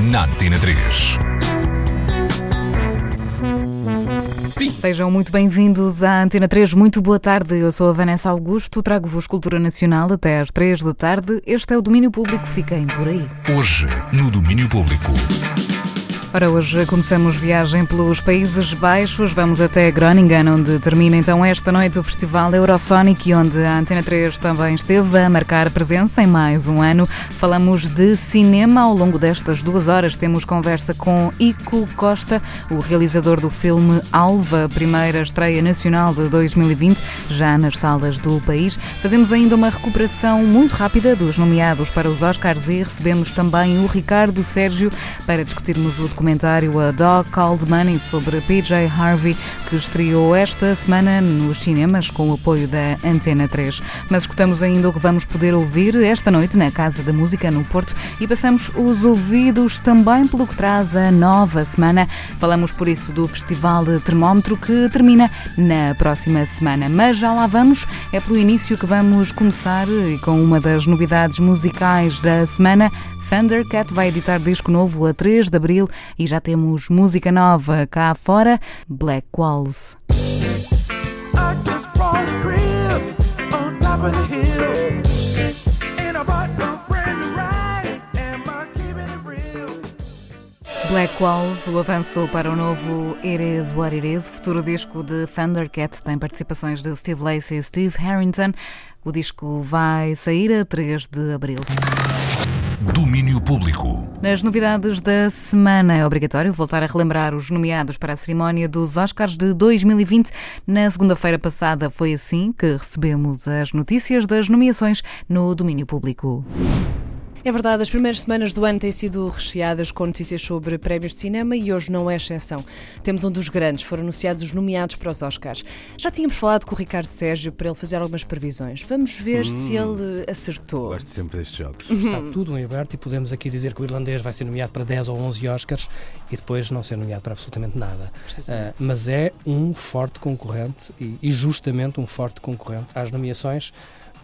na Antena 3. Sejam muito bem-vindos à Antena 3. Muito boa tarde. Eu sou a Vanessa Augusto. Trago-vos Cultura Nacional até às 3 da tarde. Este é o Domínio Público. Fiquem por aí. Hoje, no Domínio Público. Ora, hoje começamos viagem pelos Países Baixos. Vamos até Groningen, onde termina então esta noite o Festival Eurosonic, onde a Antena 3 também esteve a marcar presença em mais um ano. Falamos de cinema ao longo destas duas horas. Temos conversa com Ico Costa, o realizador do filme Alva, primeira estreia nacional de 2020, já nas salas do país. Fazemos ainda uma recuperação muito rápida dos nomeados para os Oscars e recebemos também o Ricardo Sérgio para discutirmos o documentário A Dog Called Money sobre PJ Harvey, que estreou esta semana nos cinemas com o apoio da Antena 3. Mas escutamos ainda o que vamos poder ouvir esta noite na Casa da Música no Porto e passamos os ouvidos também pelo que traz a nova semana. Falamos por isso do Festival de Termómetro que termina na próxima semana. Mas já lá vamos, é pelo início que vamos começar com uma das novidades musicais da semana. Thundercat vai editar disco novo a 3 de abril e já temos música nova cá fora, Black Walls. Black Walls, o avanço para o novo It Is What It Is, futuro disco de Thundercat, tem participações de Steve Lacey e Steve Harrington. O disco vai sair a 3 de abril. Domínio Público. Nas novidades da semana é obrigatório voltar a relembrar os nomeados para a cerimónia dos Oscars de 2020. Na segunda-feira passada foi assim que recebemos as notícias das nomeações no Domínio Público. É verdade, as primeiras semanas do ano têm sido recheadas com notícias sobre prémios de cinema e hoje não é exceção. Temos um dos grandes, foram anunciados os nomeados para os Oscars. Já tínhamos falado com o Ricardo Sérgio para ele fazer algumas previsões. Vamos ver hum, se ele acertou. Gosto sempre destes jogos. Está tudo em aberto e podemos aqui dizer que o irlandês vai ser nomeado para 10 ou 11 Oscars e depois não ser nomeado para absolutamente nada. Uh, mas é um forte concorrente e, e justamente um forte concorrente às nomeações.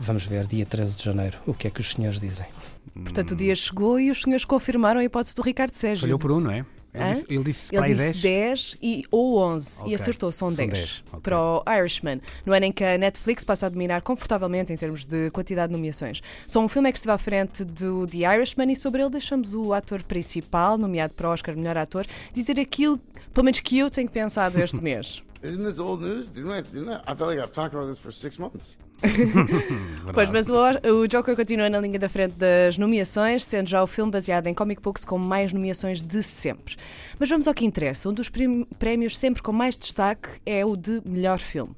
Vamos ver, dia 13 de janeiro, o que é que os senhores dizem. Portanto, o dia chegou e os senhores confirmaram a hipótese do Ricardo Sérgio. Falhou por um, não é? Ele disse, ele disse, ele disse 10. 10 e, ou 11 okay. e acertou, são, são 10, 10. Okay. para o Irishman, no ano em que a Netflix passa a dominar confortavelmente em termos de quantidade de nomeações. Só um filme é que esteve à frente do The Irishman e sobre ele deixamos o ator principal, nomeado para o Oscar Melhor Ator, dizer aquilo, pelo menos que eu tenho pensado este mês. Isn't this old news? Didn't I, didn't I, I felt like I've talked about this for six months. pois, mas o, o Joker continua na linha da frente das nomeações, sendo já o filme baseado em comic books com mais nomeações de sempre. Mas vamos ao que interessa. Um dos prémios sempre com mais destaque é o de melhor filme.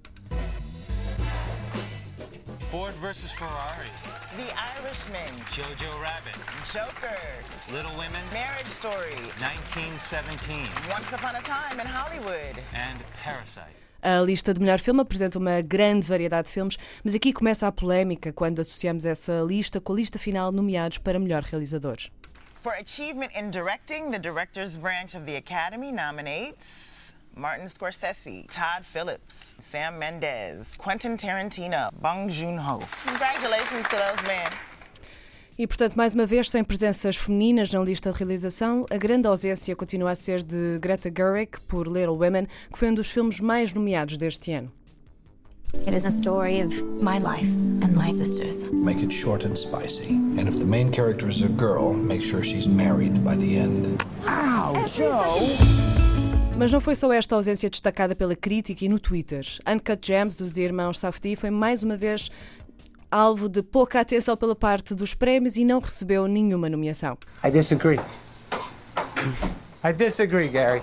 Ford versus Ferrari. The Irishman. Jojo Rabbit. Joker. Little Women. Marriage Story. 1917. Once Upon a Time in Hollywood. And Parasite. A lista de melhor filme apresenta uma grande variedade de filmes, mas aqui começa a polémica quando associamos essa lista com a lista final nomeados para melhor realizador. For achievement in directing, the director's branch of the Academy nominates Martin Scorsese, Todd Phillips, Sam Mendes, Quentin Tarantino, Bong Joon-ho. Congratulations to those men. E, portanto, mais uma vez, sem presenças femininas na lista de realização, a grande ausência continua a ser de Greta Gerwig por Little Women, que foi um dos filmes mais nomeados deste ano. It is a story of my life and my sister's. Make it short and spicy. And if the main character is a girl, make sure she's married by the end. Ow, Joe! Mas não foi só esta ausência destacada pela crítica e no Twitter. Uncut Gems dos irmãos Safdie foi mais uma vez alvo de pouca atenção pela parte dos prémios e não recebeu nenhuma nomeação. I disagree. I disagree, Gary.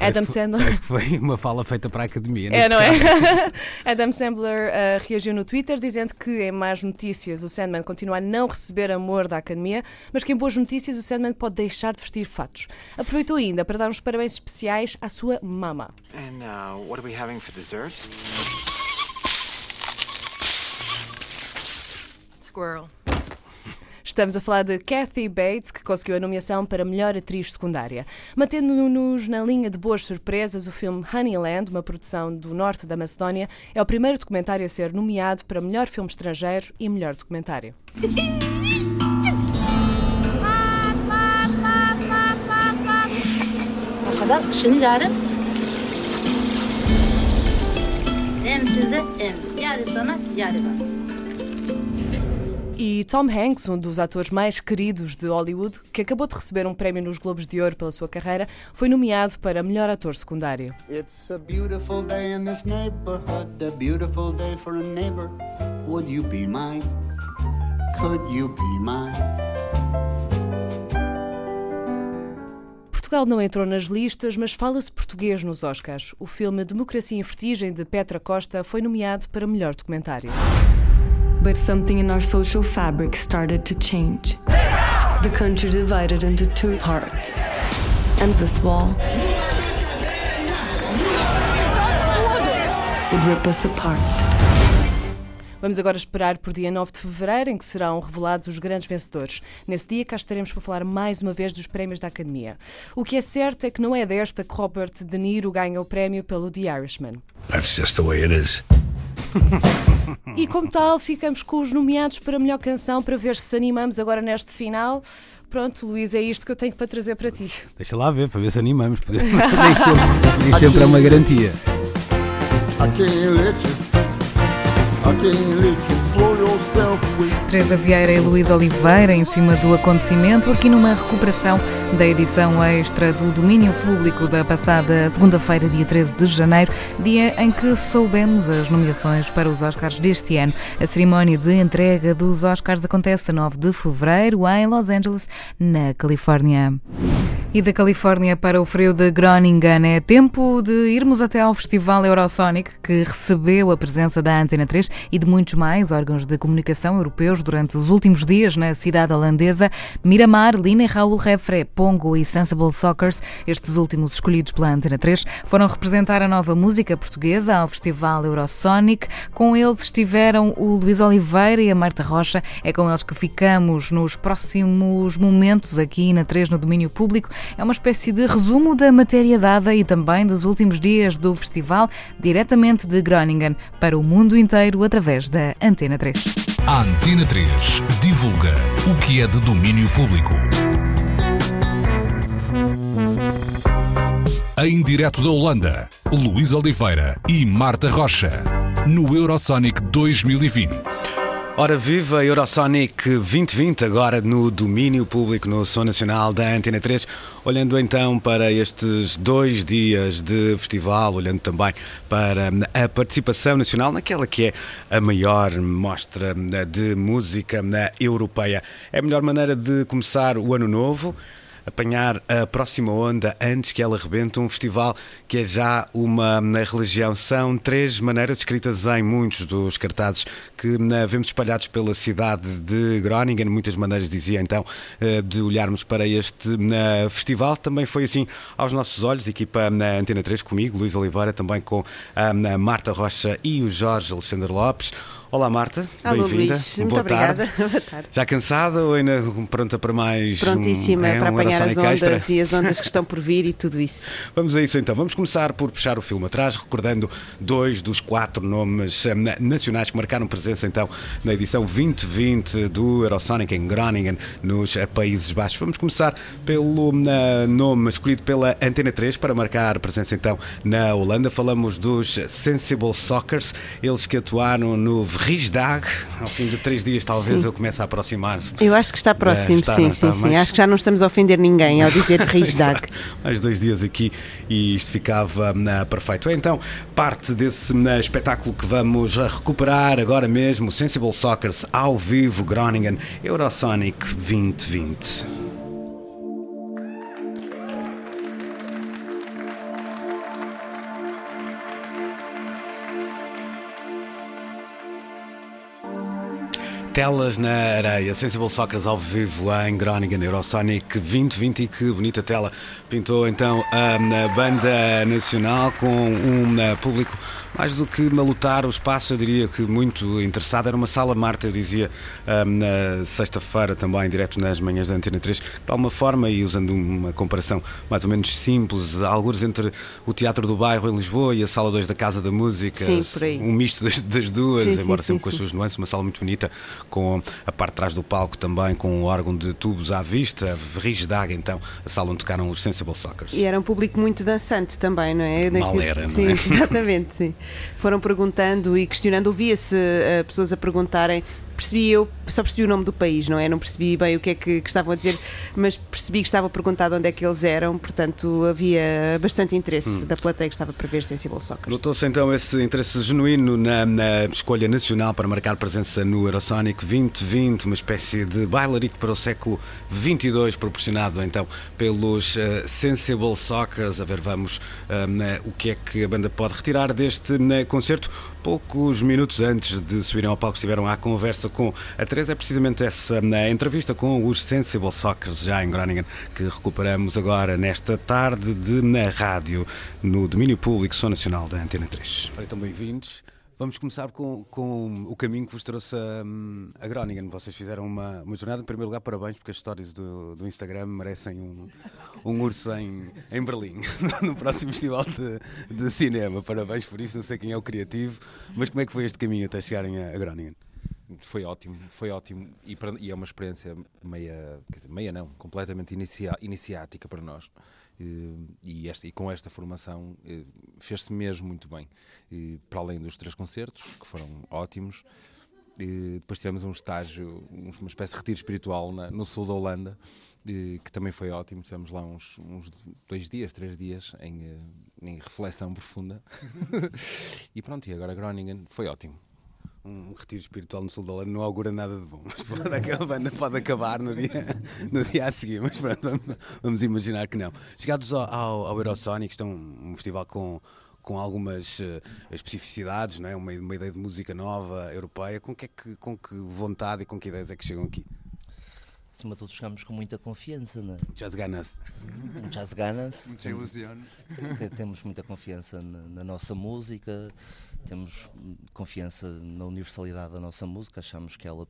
Adam Sandler. Parece que foi uma fala feita para a academia. É, não é? caso. Adam Sandler uh, reagiu no Twitter dizendo que em más notícias o Sandman continua a não receber amor da academia, mas que em boas notícias o Sandman pode deixar de vestir fatos. Aproveitou ainda para dar uns parabéns especiais à sua mama. And uh, what are we having for dessert? Squirrel. Estamos a falar de Kathy Bates, que conseguiu a nomeação para melhor atriz secundária. Mantendo-nos na linha de boas surpresas, o filme Honeyland, uma produção do norte da Macedónia, é o primeiro documentário a ser nomeado para melhor filme estrangeiro e melhor documentário. E Tom Hanks, um dos atores mais queridos de Hollywood, que acabou de receber um prémio nos Globos de Ouro pela sua carreira, foi nomeado para melhor ator secundário. It's a beautiful day in this neighborhood, a beautiful day for a neighbor. Would you be mine? Could you be mine? Portugal não entrou nas listas, mas fala-se português nos Oscars. O filme Democracia em Vertigem, de Petra Costa, foi nomeado para melhor documentário. But something in our social fabric started to change. The country divided into two parts. And this wall would rip us apart. Vamos agora esperar por dia 9 de fevereiro, em que serão revelados os grandes vencedores. Nesse dia, cá estaremos para falar mais uma vez dos prémios da Academia. O que é certo é que não é desta que Robert De Niro ganha o prémio pelo The Irishman. That's just the way it is. E como tal, ficamos com os nomeados para a melhor canção para ver se animamos agora neste final. Pronto, Luís, é isto que eu tenho para trazer para ti. Deixa lá ver, para ver se animamos. Nem sempre, nem sempre é uma garantia. I can't let you. I can't let you. Teresa Vieira e Luís Oliveira em cima do acontecimento, aqui numa recuperação da edição extra do domínio público da passada segunda-feira, dia 13 de janeiro, dia em que soubemos as nomeações para os Oscars deste ano. A cerimónia de entrega dos Oscars acontece a 9 de fevereiro em Los Angeles, na Califórnia. E da Califórnia para o frio de Groningen é tempo de irmos até ao Festival Eurosonic, que recebeu a presença da Antena 3 e de muitos mais órgãos de comunicação europeus durante os últimos dias na cidade holandesa. Miramar, Lina e Raul Refre, Pongo e Sensible Soccers, estes últimos escolhidos pela Antena 3, foram representar a nova música portuguesa ao Festival Eurosonic. Com eles estiveram o Luís Oliveira e a Marta Rocha. É com eles que ficamos nos próximos momentos aqui na 3 no domínio público. É uma espécie de resumo da matéria dada e também dos últimos dias do festival, diretamente de Groningen para o mundo inteiro através da Antena 3. A Antena 3 divulga o que é de domínio público. Em direto da Holanda, Luís Oliveira e Marta Rocha, no Eurosonic 2020. Ora viva Eurosonic 2020, agora no domínio público, no Som Nacional da Antena 3. Olhando então para estes dois dias de festival, olhando também para a participação nacional naquela que é a maior mostra de música europeia. É a melhor maneira de começar o ano novo apanhar a próxima onda antes que ela rebente um festival que é já uma religião. São três maneiras escritas em muitos dos cartazes que vemos espalhados pela cidade de Groningen. Muitas maneiras, dizia então, de olharmos para este festival. Também foi assim aos nossos olhos, equipa na Antena 3 comigo, Luís Oliveira, também com a Marta Rocha e o Jorge Alexandre Lopes. Olá Marta, bem-vinda. Muito Boa obrigada. tarde. Boa tarde. Já cansada ou ainda pronta para mais Prontíssima um, é, para um apanhar as ondas extra? e as ondas que estão por vir e tudo isso. Vamos a isso então. Vamos começar por puxar o filme atrás, recordando dois dos quatro nomes eh, nacionais que marcaram presença então na edição 2020 do Eurosonic em Groningen, nos eh, Países Baixos. Vamos começar pelo eh, nome escolhido pela Antena 3 para marcar presença então na Holanda. Falamos dos Sensible Soccers, eles que atuaram no Vrijdag. Ao fim de três dias, talvez Sim. eu comece a aproximar. Eu acho que está próximo, está, sim, sim, sim. Mas- Acho que já não estamos a ofender ninguém ao dizer Riesdag. Exato. Mais dois dias aqui e isto ficava ah, perfeito. É então parte desse ah, espetáculo que vamos recuperar agora mesmo, Sensible Soccers ao vivo, Groningen, Eurosonic 2020. Telas na areia, Sensible Soccer ao vivo em Groningen, Eurosonic 2020 e que bonita tela pintou então a banda nacional com um público mais do que malutar o espaço, eu diria que muito interessado. Era uma sala Marta, eu dizia, na sexta-feira também, direto nas manhãs da Antena 3, de alguma forma, e usando uma comparação mais ou menos simples, alguns entre o Teatro do Bairro em Lisboa e a Sala 2 da Casa da Música, sim, por aí. um misto das, das duas, Sim, embora sim, sempre com as suas nuances, uma sala muito bonita, com a parte de trás do palco também, com o órgão de tubos à vista, Rigsdag, então, a sala onde tocaram os Sensible Soccers. E era um público muito dançante também, não é? Mal era, não sim, é? exatamente, sim. Foram perguntando e questionando, ouvia-se eh, pessoas a perguntarem, percebi eu, só percebi o nome do país, não é? Não percebi bem o que é que, que estavam a dizer, mas percebi que estava a perguntar de onde é que eles eram, portanto havia bastante interesse Hum. da plateia que estava para ver Sensible Soccer. Notou-se então esse interesse genuíno na, na escolha nacional para marcar presença no Eurosonic 2020, uma espécie de bailarico para o século 22, proporcionado então pelos eh, Sensible Soccers. A ver, vamos na- o que é que a banda pode retirar deste né, concerto. Poucos minutos antes de subirem ao palco estiveram à conversa com a Teresa. É precisamente essa na entrevista com os Sensible Soccers, já em Groningen, que recuperamos agora nesta tarde de na rádio, no domínio público Som Nacional da Antena 3. Ora, então, bem-vindos. Vamos começar com, com o caminho que vos trouxe a, a Groningen. Vocês fizeram uma, uma jornada. Em primeiro lugar, parabéns, porque as stories do, do Instagram merecem um, um urso em, em Berlim, no próximo festival de, de cinema. Parabéns por isso. Não sei quem é o criativo, mas como é que foi este caminho até chegarem a, a Groningen? Foi ótimo, foi ótimo e, para- e é uma experiência meia, dizer, meia não, completamente inicia, iniciática para nós. Eh, E, esta, e com esta formação eh, fez-se mesmo muito bem. E, para além dos três concertos, que foram ótimos, eh, depois tivemos um estágio, um- uma espécie de retiro espiritual na- no sul da Holanda, eh, que também foi ótimo. Tivemos lá uns, uns dois dias, três dias em, eh, em reflexão profunda. e pronto, e agora Groningen foi ótimo. Um retiro espiritual no sul da Holanda não augura nada de bom, mas pode, a banda pode acabar no dia, no dia a seguir, mas pronto, vamos, imaginar que não. Chegados ao, ao, ao Eurosonic, isto é um, um festival com, com algumas eh, especificidades, não é? uma, uma ideia de música nova, europeia, com que, é que, com que vontade e com que ideias é que chegam aqui? Acima de tudo, chegamos com muita confiança, né? Muchas ganas. Muchas ganas. Muita Temos- ilusão. Sim, te- temos muita confiança na, na nossa música, temos confiança na universalidade da nossa música, achamos que ela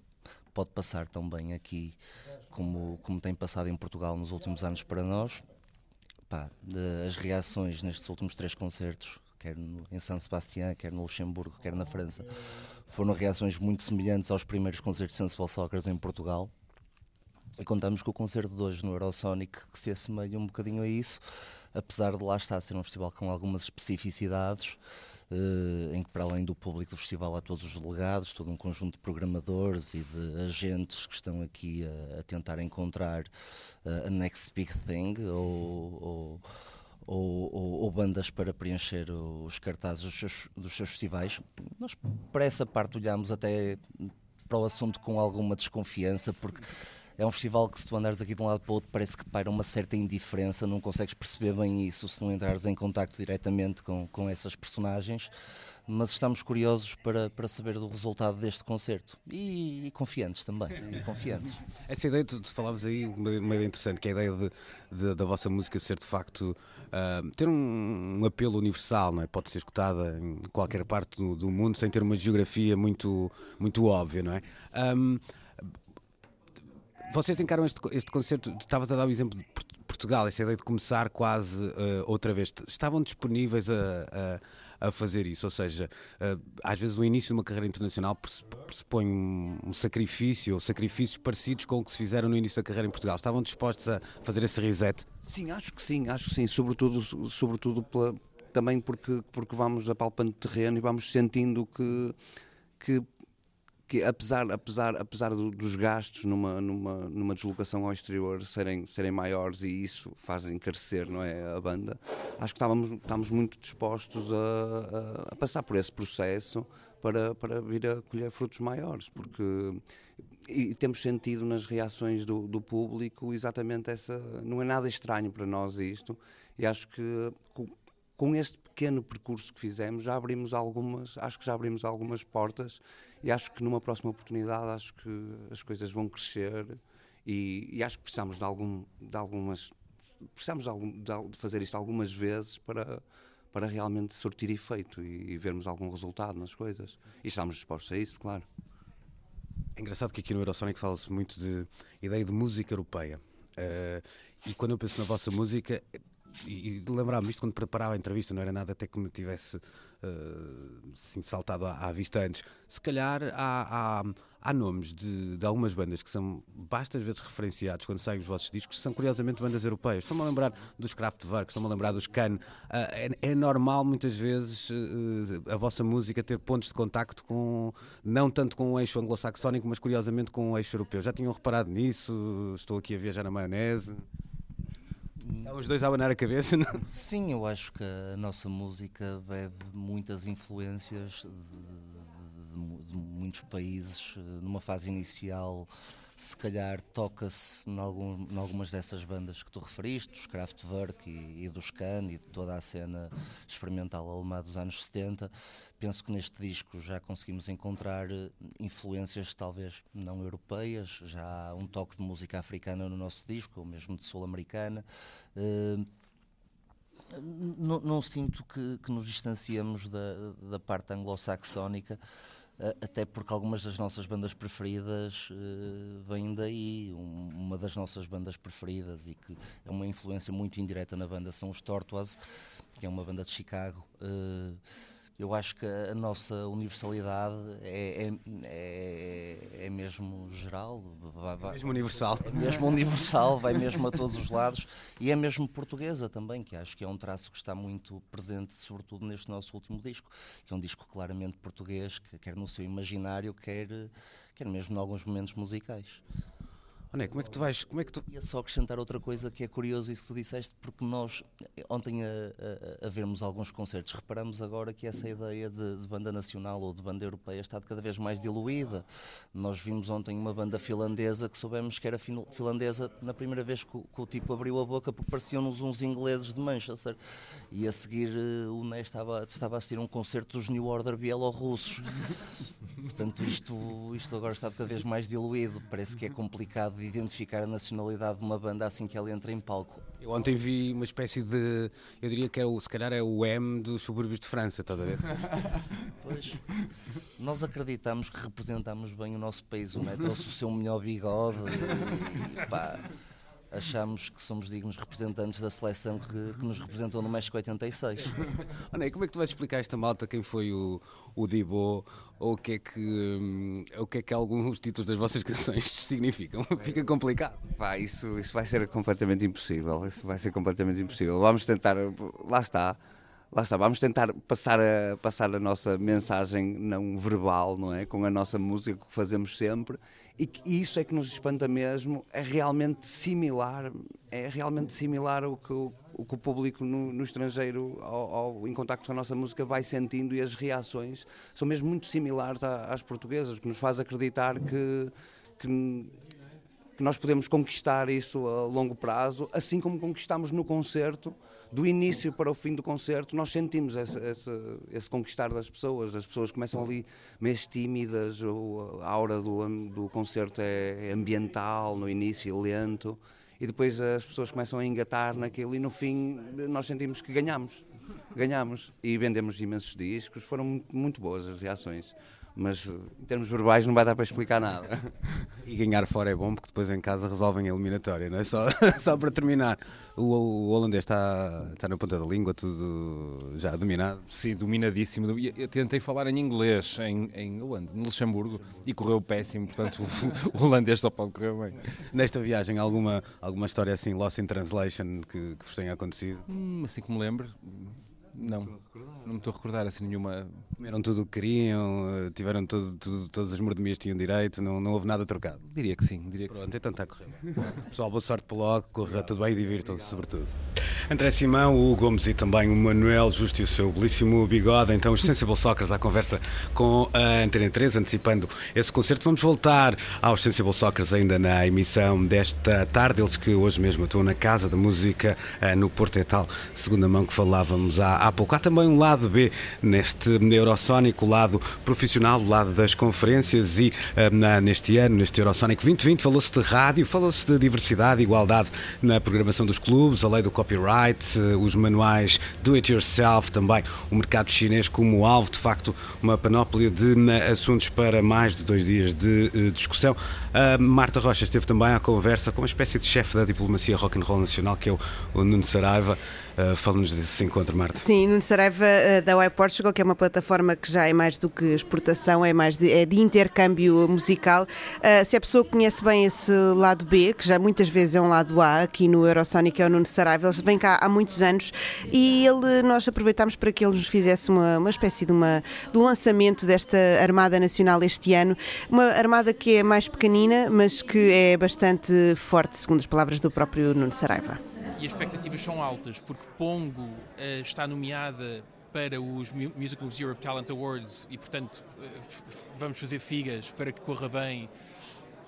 pode passar tão bem aqui como, como tem passado em Portugal nos últimos anos para nós. Pá, de- as reações nestes últimos três concertos, quer no- em San Sebastián, quer no Luxemburgo, quer na França, foram reações muito semelhantes aos primeiros concertos de Sensible Soccers em Portugal. E contamos com o concerto de hoje no Eurosonic que se assemelha um bocadinho a isso, apesar de lá estar a ser um festival com algumas especificidades, eh, em que para além do público do festival há todos os delegados, todo um conjunto de programadores e de agentes que estão aqui a, a tentar encontrar eh, a next big thing ou, ou, ou- ou- ou bandas para preencher os cartazes dos seus, dos seus festivais. Nós, para essa parte, olhamos até para o assunto com alguma desconfiança, porque é um festival que, se tu andares aqui de um lado para o outro, parece que paira uma certa indiferença, não consegues perceber bem isso se não entrares em contacto diretamente com, com essas personagens. Mas estamos curiosos para, para saber do resultado deste concerto e, e confiantes também. E confiantes. Essa ideia, tu, tu falavas aí, uma, uma ideia interessante, que é a ideia de, de- da vossa música ser de facto ah, ter um, um apelo universal, não é? Pode ser escutada em qualquer parte do, do mundo sem ter uma geografia muito, muito óbvia, não é? Ahm, vocês encaram este, este concerto, estavas a dar o exemplo de Port- Portugal, essa ideia de começar quase eh, outra vez. Estavam disponíveis a, a, a fazer isso? Ou seja, eh, às vezes o início de uma carreira internacional press- pressupõe um, um sacrifício, ou sacrifícios parecidos com o que se fizeram no início da carreira em Portugal. Estavam dispostos a fazer esse reset? Sim, acho que sim, acho que sim, sobretudo, sobretudo pela- também porque, porque vamos apalpando terreno e vamos sentindo que, que, que apesar, apesar, apesar do- dos gastos numa, numa, numa deslocação ao exterior serem, serem maiores e isso faz encarecer não é, a banda, acho que estávamos, estávamos muito dispostos a, a- a passar por esse processo para, para vir a colher frutos maiores, porque e temos sentido nas reações do, do público exatamente essa. Não é nada estranho para nós isto, e acho que com, com este pequeno percurso que fizemos já abrimos algumas, acho que já abrimos algumas portas e acho que numa próxima oportunidade acho que as coisas vão crescer e, e acho que precisamos de, algum, de algumas precisamos de, algum, de, fazer isto algumas vezes para para realmente surtir efeito e, e vermos algum resultado nas coisas e estamos dispostos a isso, claro. É engraçado que aqui no Eurosonic fala-se muito de ideia de música europeia. Uh, e quando eu penso na vossa música, e, e lembrava-me isto quando preparava a entrevista, não era nada até que me tivesse assim, saltado à, à, vista antes. Se calhar há, há, há nomes de, de, algumas bandas que são bastas vezes referenciados quando saem os vossos discos, que são curiosamente bandas europeias. Estou-me a lembrar dos Kraftwerk, estou-me a lembrar dos Can. Uh, é, é, normal muitas vezes uh, a vossa música ter pontos de contacto com, não tanto com o eixo anglo-saxónico, mas curiosamente com o eixo europeu. Já tinham reparado nisso? Estou aqui a viajar na maionese. Estão os dois a abanar a cabeça, não? Sim, eu acho que a nossa música bebe muitas influências de, de, de muitos países. Numa fase inicial, se calhar toca-se em, algum, algumas dessas bandas que tu referiste, dos Kraftwerk e, e dos Can e de toda a cena experimental alemã dos anos 70 penso que neste disco já conseguimos encontrar eh, influências talvez não europeias, já há um toque de música africana no nosso disco, ou mesmo de sul-americana. Uh, não, não, sinto que, que, nos distanciamos da, da parte anglo-saxónica, até porque algumas das nossas bandas preferidas uh, vêm daí. Um, uma das nossas bandas preferidas e que é uma influência muito indireta na banda são os Tortoise, que é uma banda de Chicago. Uh, eu acho que a nossa universalidade é, é, é, é mesmo geral. Vai, vai, é mesmo universal. É mesmo universal, vai mesmo a todos os lados. E é mesmo portuguesa também, que acho que é um traço que está muito presente, sobretudo neste nosso último disco, que é um disco claramente português, que quer no seu imaginário, quer, quer mesmo em alguns momentos musicais. Olha, como é que tu vais. Como é que tu... Ia só acrescentar outra coisa que é curioso isso que tu disseste, porque nós, ontem a, a, a vermos alguns concertos, reparamos agora que essa ideia de, de, banda nacional ou de banda europeia está cada vez mais diluída. Nós vimos ontem uma banda finlandesa que soubemos que era finlandesa na primeira vez que, que o tipo abriu a boca, porque pareciam-nos uns ingleses de Manchester. E a seguir eh, o Ney estava, estava a assistir um concerto dos New Order bielorrussos. Portanto, isto, isto agora está cada vez mais diluído. Parece que é complicado de identificar a nacionalidade de uma banda assim que ela entra em palco. Eu ontem vi uma espécie de. Eu diria que é o, se calhar é o M dos subúrbios de França, estás a ver? Pois. Nós acreditamos que representamos bem o nosso país. O Neto trouxe o seu melhor bigode e, pá, achamos que somos dignos representantes da seleção que, que nos representou no México 86. Olha, e como é que tu vais explicar esta malta quem foi o, o Dibo ou o que é que hum, o que é que alguns títulos das vossas canções significam? Fica complicado. Vai, isso, isso vai ser completamente impossível. Isso vai ser completamente impossível. Vamos tentar, lá está. Lá está, vamos tentar passar a, passar a nossa mensagem não verbal, não é? Com a nossa música que fazemos sempre e, e isso é que nos espanta mesmo, é realmente similar, é realmente similar ao que o, o, que o público no, no estrangeiro, ao, ao, em contacto com a nossa música, vai sentindo e as reações são mesmo muito similares às portuguesas, que nos faz acreditar que, que que nós podemos conquistar isso a longo prazo, assim como conquistamos no concerto, do início para o fim do concerto, nós sentimos esse, esse, esse conquistar das pessoas. As pessoas começam ali meio tímidas, a aura do, do concerto é ambiental no início, lento, e depois as pessoas começam a engatar naquilo, e no fim nós sentimos que ganhamos. Ganhamos e vendemos imensos discos, foram muito boas as reações mas em termos verbais não vai dar para explicar nada. E ganhar fora é bom porque depois em casa resolvem a eliminatória, não é? Só, só para terminar, o, o holandês está, está na ponta da língua, tudo já dominado? Sim, dominadíssimo. Eu tentei falar em inglês em, em onde? No Luxemburgo e correu péssimo, portanto o, o holandês só pode correr bem. Nesta viagem, alguma, alguma história assim, lost in translation, que, que vos tenha acontecido? Hum, assim que me lembro, não, não me estou a recordar assim nenhuma. Comeram tudo o que queriam, eh, tiveram tudo, tudo, todas as mordomias tinham direito, não, não houve nada trocado. Diria que sim, diria Pronto, que sim. então está a correr. Pessoal, boa sorte para logo, corra tudo bem e divirtam-se, sobretudo. André Simão, o Gomes e também o Manuel Justo e o seu belíssimo bigode. Então, os Sensible Soccers à conversa com a Antena 3, antecipando esse concerto. Vamos voltar aos Sensible Soccers ainda na emissão desta tarde. Eles que hoje mesmo estão na Casa da Música eh, no Porto Etal, segunda mão que falávamos há, há pouco. Há também um lado B neste Eurosónico, o lado profissional, o lado das conferências e eh, na, neste ano, neste Eurosónico 2020, falou-se de rádio, falou-se de diversidade, igualdade na programação dos clubes, a lei do copyright eh, os manuais do it yourself, também o mercado chinês como alvo, de facto, uma panóplia de assuntos para mais de dois dias de eh, discussão. A Marta Rocha esteve também à conversa com uma espécie de chefe da diplomacia rock and roll nacional, que é o, o Nuno Saraiva. Uh, Fala-nos desse encontro, Marta. Sim, Nuno Saraiva uh, da Y Portugal, que é uma plataforma que já é mais do que exportação, é mais de, é de intercâmbio musical. Uh, se a pessoa conhece bem esse lado B, que já muitas vezes é um lado A, aqui no Eurosonic é o Nuno Saraiva, ele vem cá há muitos anos e ele, nós aproveitámos para que ele nos fizesse uma, uma espécie de, uma, de um lançamento desta Armada Nacional este ano. Uma armada que é mais pequenina, mas que é bastante forte, segundo as palavras do próprio Nuno Saraiva e as expectativas são altas, porque Pongo uh, está nomeada para os Music Moves Europe Talent Awards e, portanto, uh, vamos fazer figas para que corra bem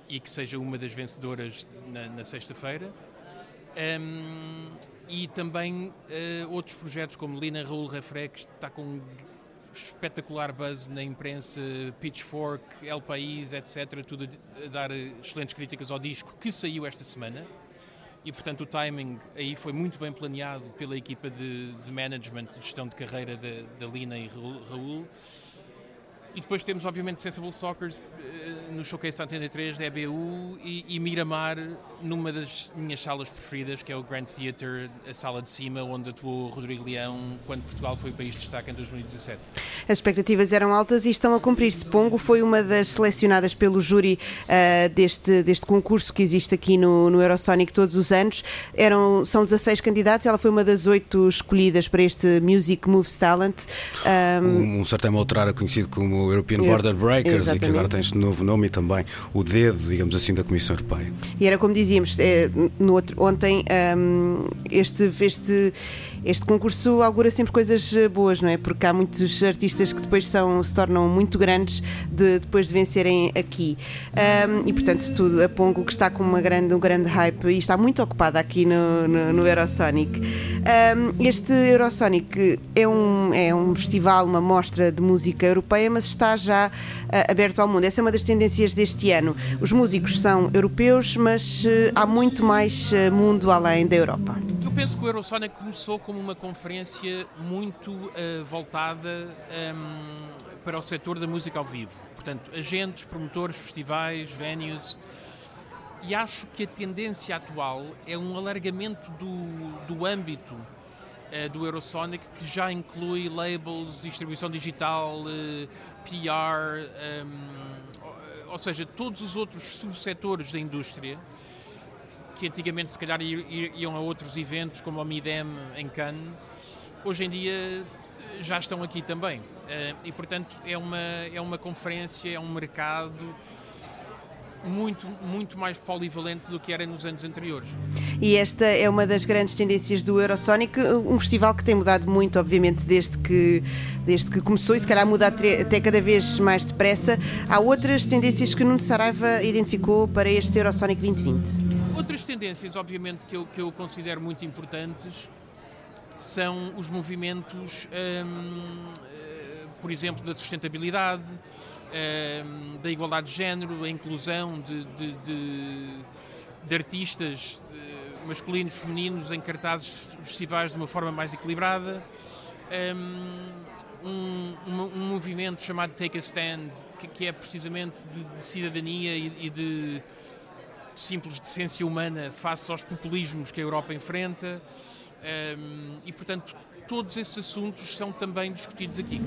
e que seja uma das vencedoras na, na sexta-feira. Um, e também uh, outros projetos como Lina Raul Refre, que está com espetacular buzz na imprensa, Pitchfork, El País, etc., tudo a dar excelentes críticas ao disco que saiu esta semana e portanto o timing aí foi muito bem planeado pela equipa de, de management, de gestão de carreira da Lina e Raul. E depois temos, obviamente, Sensible Soccer no Showcase Antena 3 da EBU e, e, Miramar numa das minhas salas preferidas, que é o Grand Theatre, a sala de cima, onde atuou Rodrigo Leão quando Portugal foi o país de destaque em 2017. As expectativas eram altas e estão a cumprir-se. Pongo foi uma das selecionadas pelo júri uh, deste, deste concurso que existe aqui no, no Eurosonic todos os anos. Eram, são 16 candidatos, ela foi uma das oito escolhidas para este Music Moves Talent. Um, um certame outrora conhecido como European Border Breakers Exatamente. e que agora este novo nome e também o dedo, digamos assim, da Comissão Europeia. E era como dizíamos é, no outro, ontem, um, este, este este concurso augura sempre coisas eh, boas, não é? Porque há muitos artistas que depois são, se tornam muito grandes de, depois de vencerem aqui. Um, e portanto, tudo a Pongo que está com uma grande, um grande hype e está muito ocupada aqui no, no, no Eurosonic. Um, este Eurosonic é um, é um festival, uma mostra de música europeia, mas está já uh, aberto ao mundo. Essa é uma das tendências deste ano. Os músicos são europeus, mas uh, há muito mais uh, mundo além da Europa. Eu penso que o Eurosonic começou como uma conferência muito uh, voltada um, ehm, para o setor da música ao vivo. Portanto, agentes, promotores, festivais, venues. E acho que a tendência atual é um alargamento do, do âmbito uh, do Eurosonic que já inclui labels, distribuição digital, uh, eh, PR, um, ehm, ou seja, todos os outros subsetores da indústria que antigamente se calhar iam a outros eventos como o Midem em Cannes, hoje em dia já estão aqui também. Eh, e portanto é uma, é uma conferência, é um mercado muito, muito mais polivalente do que era nos anos anteriores. E esta é uma das grandes tendências do Eurosonic, um festival que tem mudado muito, obviamente, desde que, desde que começou e se calhar muda até cada vez mais depressa. Há outras tendências que Nuno Saraiva identificou para este Eurosonic 2020? Outras tendências, obviamente, que eu, que eu considero muito importantes são os movimentos, hum, eh, por exemplo, da sustentabilidade, hum, da igualdade de género, a inclusão de, de, de, de artistas masculinos, femininos em cartazes festivais de uma forma mais equilibrada. Hum, um, um, um, movimento chamado Take a Stand, que, que é precisamente de, cidadania e, e de simples decência humana face aos populismos que a Europa enfrenta. Um, e, portanto, todos esses assuntos são também discutidos aqui.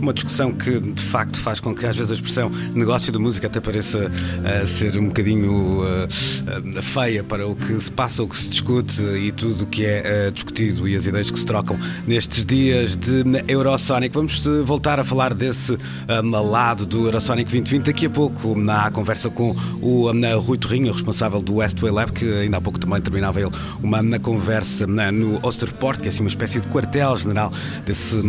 Uma discussão que de facto faz com que às vezes a expressão negócio de música até pareça uh, ser um bocadinho uh, uh, feia para o que se passa, o que se discute e tudo o que é discutido e as ideias que se trocam nestes dias de Eurosonic. Vamos voltar a falar desse lado do Eurosonic 2020 daqui a pouco na conversa com o Rui Torrinho, responsável do Westway Lab, que ainda há pouco também terminava ele uma na conversa no no Osterport, que é assim uma espécie de quartel-general desse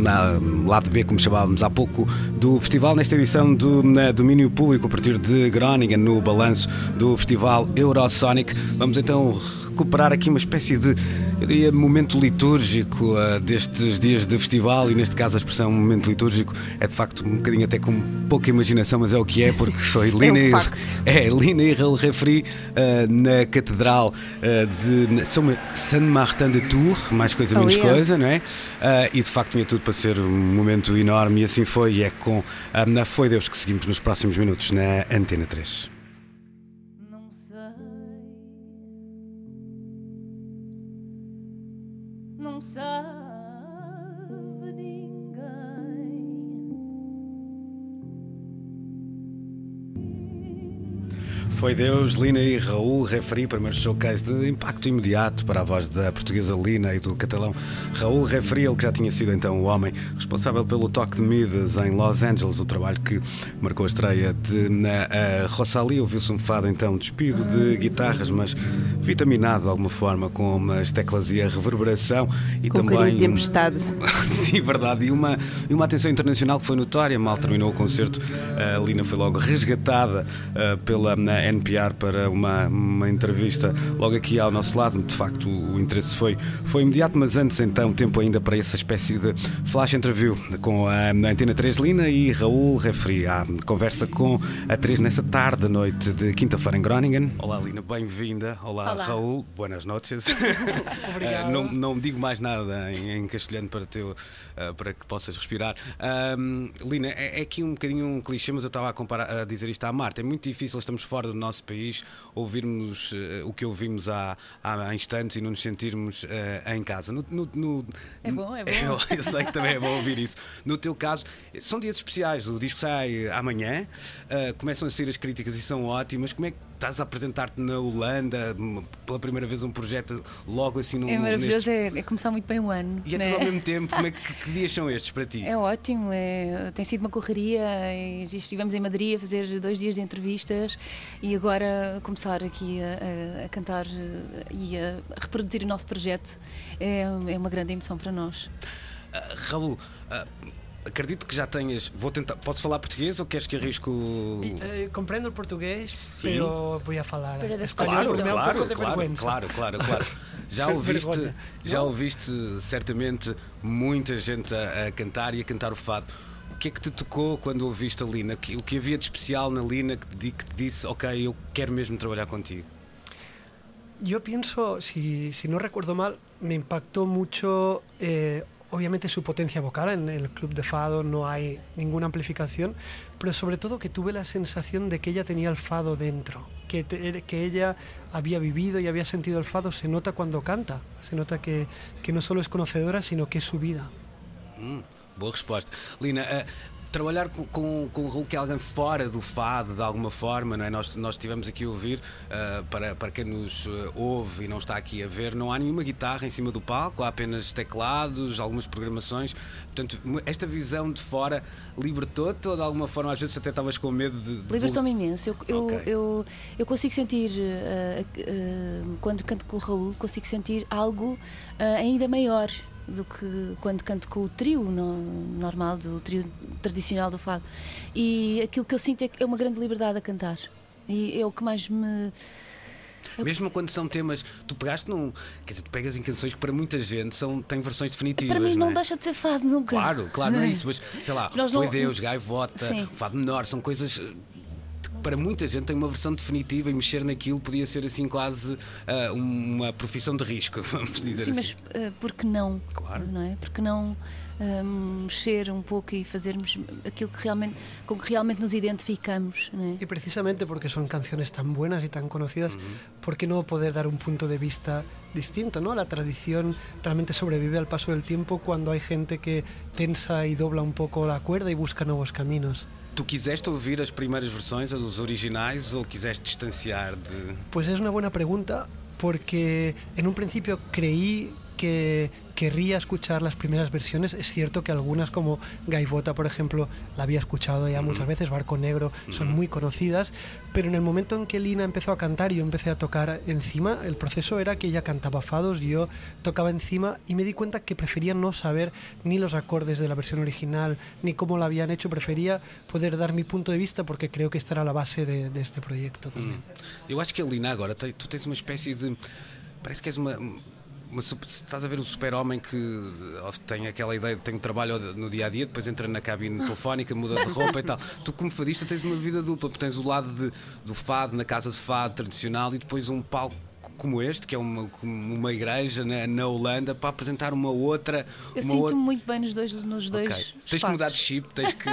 lado B, como chamávamos há pouco, do festival, nesta edição do domínio público, a partir de Groningen, no balanço do festival Eurosonic. Vamos então recuperar aqui uma espécie de, eu diria, momento litúrgico uh, destes dias de festival e neste caso a expressão momento litúrgico é de facto um bocadinho até com pouca imaginação, mas é o que é, porque foi Lina, é, um é, Lina e Raul Refri uh, na Catedral uh, de Saint-Martin de Tours, mais coisa, Oh, menos yeah. coisa, não é? e de facto tinha tudo para ser um momento enorme e assim foi, e é com a Foi Deus que seguimos nos próximos minutos na Antena 3. Foi Deus, Lina e Raul Referi, primeiro showcase de impacto imediato para a voz da portuguesa Lina e do catalão Raul Referi, ele que já tinha sido então o homem responsável pelo toque de Midas em Los Angeles, o trabalho que marcou a estreia de na, a Rosalie. Ouviu-se um fado então despido de guitarras, mas vitaminado de alguma forma com as teclas e a reverberação e Com um também. de tempestade. Sim, verdade. E uma, e uma atenção internacional que foi notória. Mal terminou o concerto, a Lina foi logo resgatada uh, pela na NPR para uma, uma entrevista logo aqui ao nosso lado. De facto, o, interesse foi, foi imediato, mas antes então, tempo ainda para essa espécie de flash interview com a, na Antena 3 Lina e Raul Refri. A conversa com a 3 nessa tarde, noite de quinta-feira em Groningen. Olá, Lina, bem-vinda. Olá, Olá. Raul. Buenas noches. Obrigado. Uh, não, não digo mais nada em, em castelhano para, teu, uh, para que possas respirar. Um, Lina, é, é aqui um bocadinho um clichê, mas eu estava a, comparar, a dizer isto à Marta. É muito difícil, estamos fora do nosso país, ouvirmos uh, o que ouvimos há, há instantes e não nos sentirmos uh, em casa. No, no- no- É bom, é bom. Eu, eu sei que também é bom ouvir isso. No teu caso, são dias especiais. O disco sai amanhã, uh, começam a sair as críticas e são ótimas. Como é que estás a apresentar-te na Holanda hum, pela primeira vez um projeto logo assim num, É maravilhoso, nestes- é, é começar muito bem o ano. E é né? tudo ao mesmo tempo. Como é que, que dias são estes para ti? É ótimo, é- tem sido uma correria. estivemos em Madrid a fazer dois dias de entrevistas e agora começar aqui a, a- a cantar eh, e a reproduzir o nosso projeto é, é uma grande emoção para nós. Ah, Raul, ah, acredito que já tenhas. Vou tentar. Posso falar português ou queres que arrisco? Eh, comprendo el portugués, Sí. pero voy a hablar Pero español Claro, claro, claro, claro, claro, claro. Já ouviste, já ouviste certamente muita gente a, a cantar e a cantar o fado. Que é que te tocou quando ouviste a Lina? O que- havia de especial na Lina que te, disse, ok, eu quero mesmo trabalhar contigo? Yo pienso, si, si no recuerdo mal, me impactó mucho, eh, obviamente, su potencia vocal. En el club de fado no hay ninguna amplificación, pero sobre todo que tuve la sensación de que ella tenía el fado dentro, que, te- que ella había vivido y había sentido el fado. Se nota cuando canta, se nota que, que no solo es conocedora, sino que es su vida. Hum, boa resposta. Lina, eh, trabalhar com, com, com o Raul, que é alguém fora do fado, de alguma forma, não é? Nós, nós estivemos aqui a ouvir, eh, para, para quem nos eh, ouve e não está aqui a ver, não há nenhuma guitarra em cima do palco, há apenas teclados, algumas programações. Portanto, esta visão de fora libertou-te ou de alguma forma, às vezes até estavas com medo de. de- Libertou-me imenso. Eu, eu, Ok. eu, eu consigo sentir, eh, eh, quando canto com o Raul, consigo sentir algo ainda maior do que quando canto com o trio no- normal, do trio tradicional do fado. E aquilo que eu sinto é, é uma grande liberdade a cantar. E é o que mais me. Mesmo quando são temas, tu pegaste num. Quer dizer, tu pegas em canções que para muita gente são, têm versões definitivas. Para mim não não é? deixa de ser fado nunca. Claro, claro, não é isso, mas sei lá, Nós foi não- Deus, gaivota, Sim. fado menor, são coisas. Que Para muita gente tem uma versão definitiva e mexer naquilo podia ser assim quase ah, uma profissão de risco, vamos dizer Sim, assim. mas uh, por que não? Claro. Não é? Porque não um, mexer um pouco e fazermos aquilo que realmente, com que realmente nos identificamos, não é? Y precisamente porque son canciones tan buenas y tan conocidas, ¿por qué no poder dar un punto de vista distinto? ¿no? La tradición realmente sobrevive al paso del tiempo cuando hay gente que tensa y dobla un poco la cuerda y busca nuevos caminos. Tu quiseste ouvir as primeiras versões, as originais, ou quiseste distanciar de. Pues es una buena pregunta porque en un principio creí que querría escuchar las primeras versiones. Es cierto que algunas, como Gaivota, por ejemplo, la había escuchado ya muchas veces, Barco Negro, son muy conocidas, pero en el momento en que Lina empezó a cantar y yo empecé a tocar encima, el proceso era que ella cantaba fados, yo tocaba encima y me di cuenta que prefería no saber ni los acordes de la versión original, ni cómo la habían hecho, prefería poder dar mi punto de vista porque creo que esta era la base de, de este proyecto también. Eu acho que Lina agora, tem- tu tens uma espécie de. Parece que és uma. Uma sup- estás a ver o super-homem que ó, tem aquela ideia de tem um trabalho no dia a dia, depois entra na cabine telefónica, muda de roupa e tal. Tu, como fadista, tens uma vida dupla, porque tens o lado de- do fado, na casa de fado tradicional, e depois um palco como este, que é uma, como uma igreja na, na Holanda, para apresentar uma outra. Eu sinto-me outra... muito bem nos dois, nos dois Ok. Tens que mudar de chip, tens que.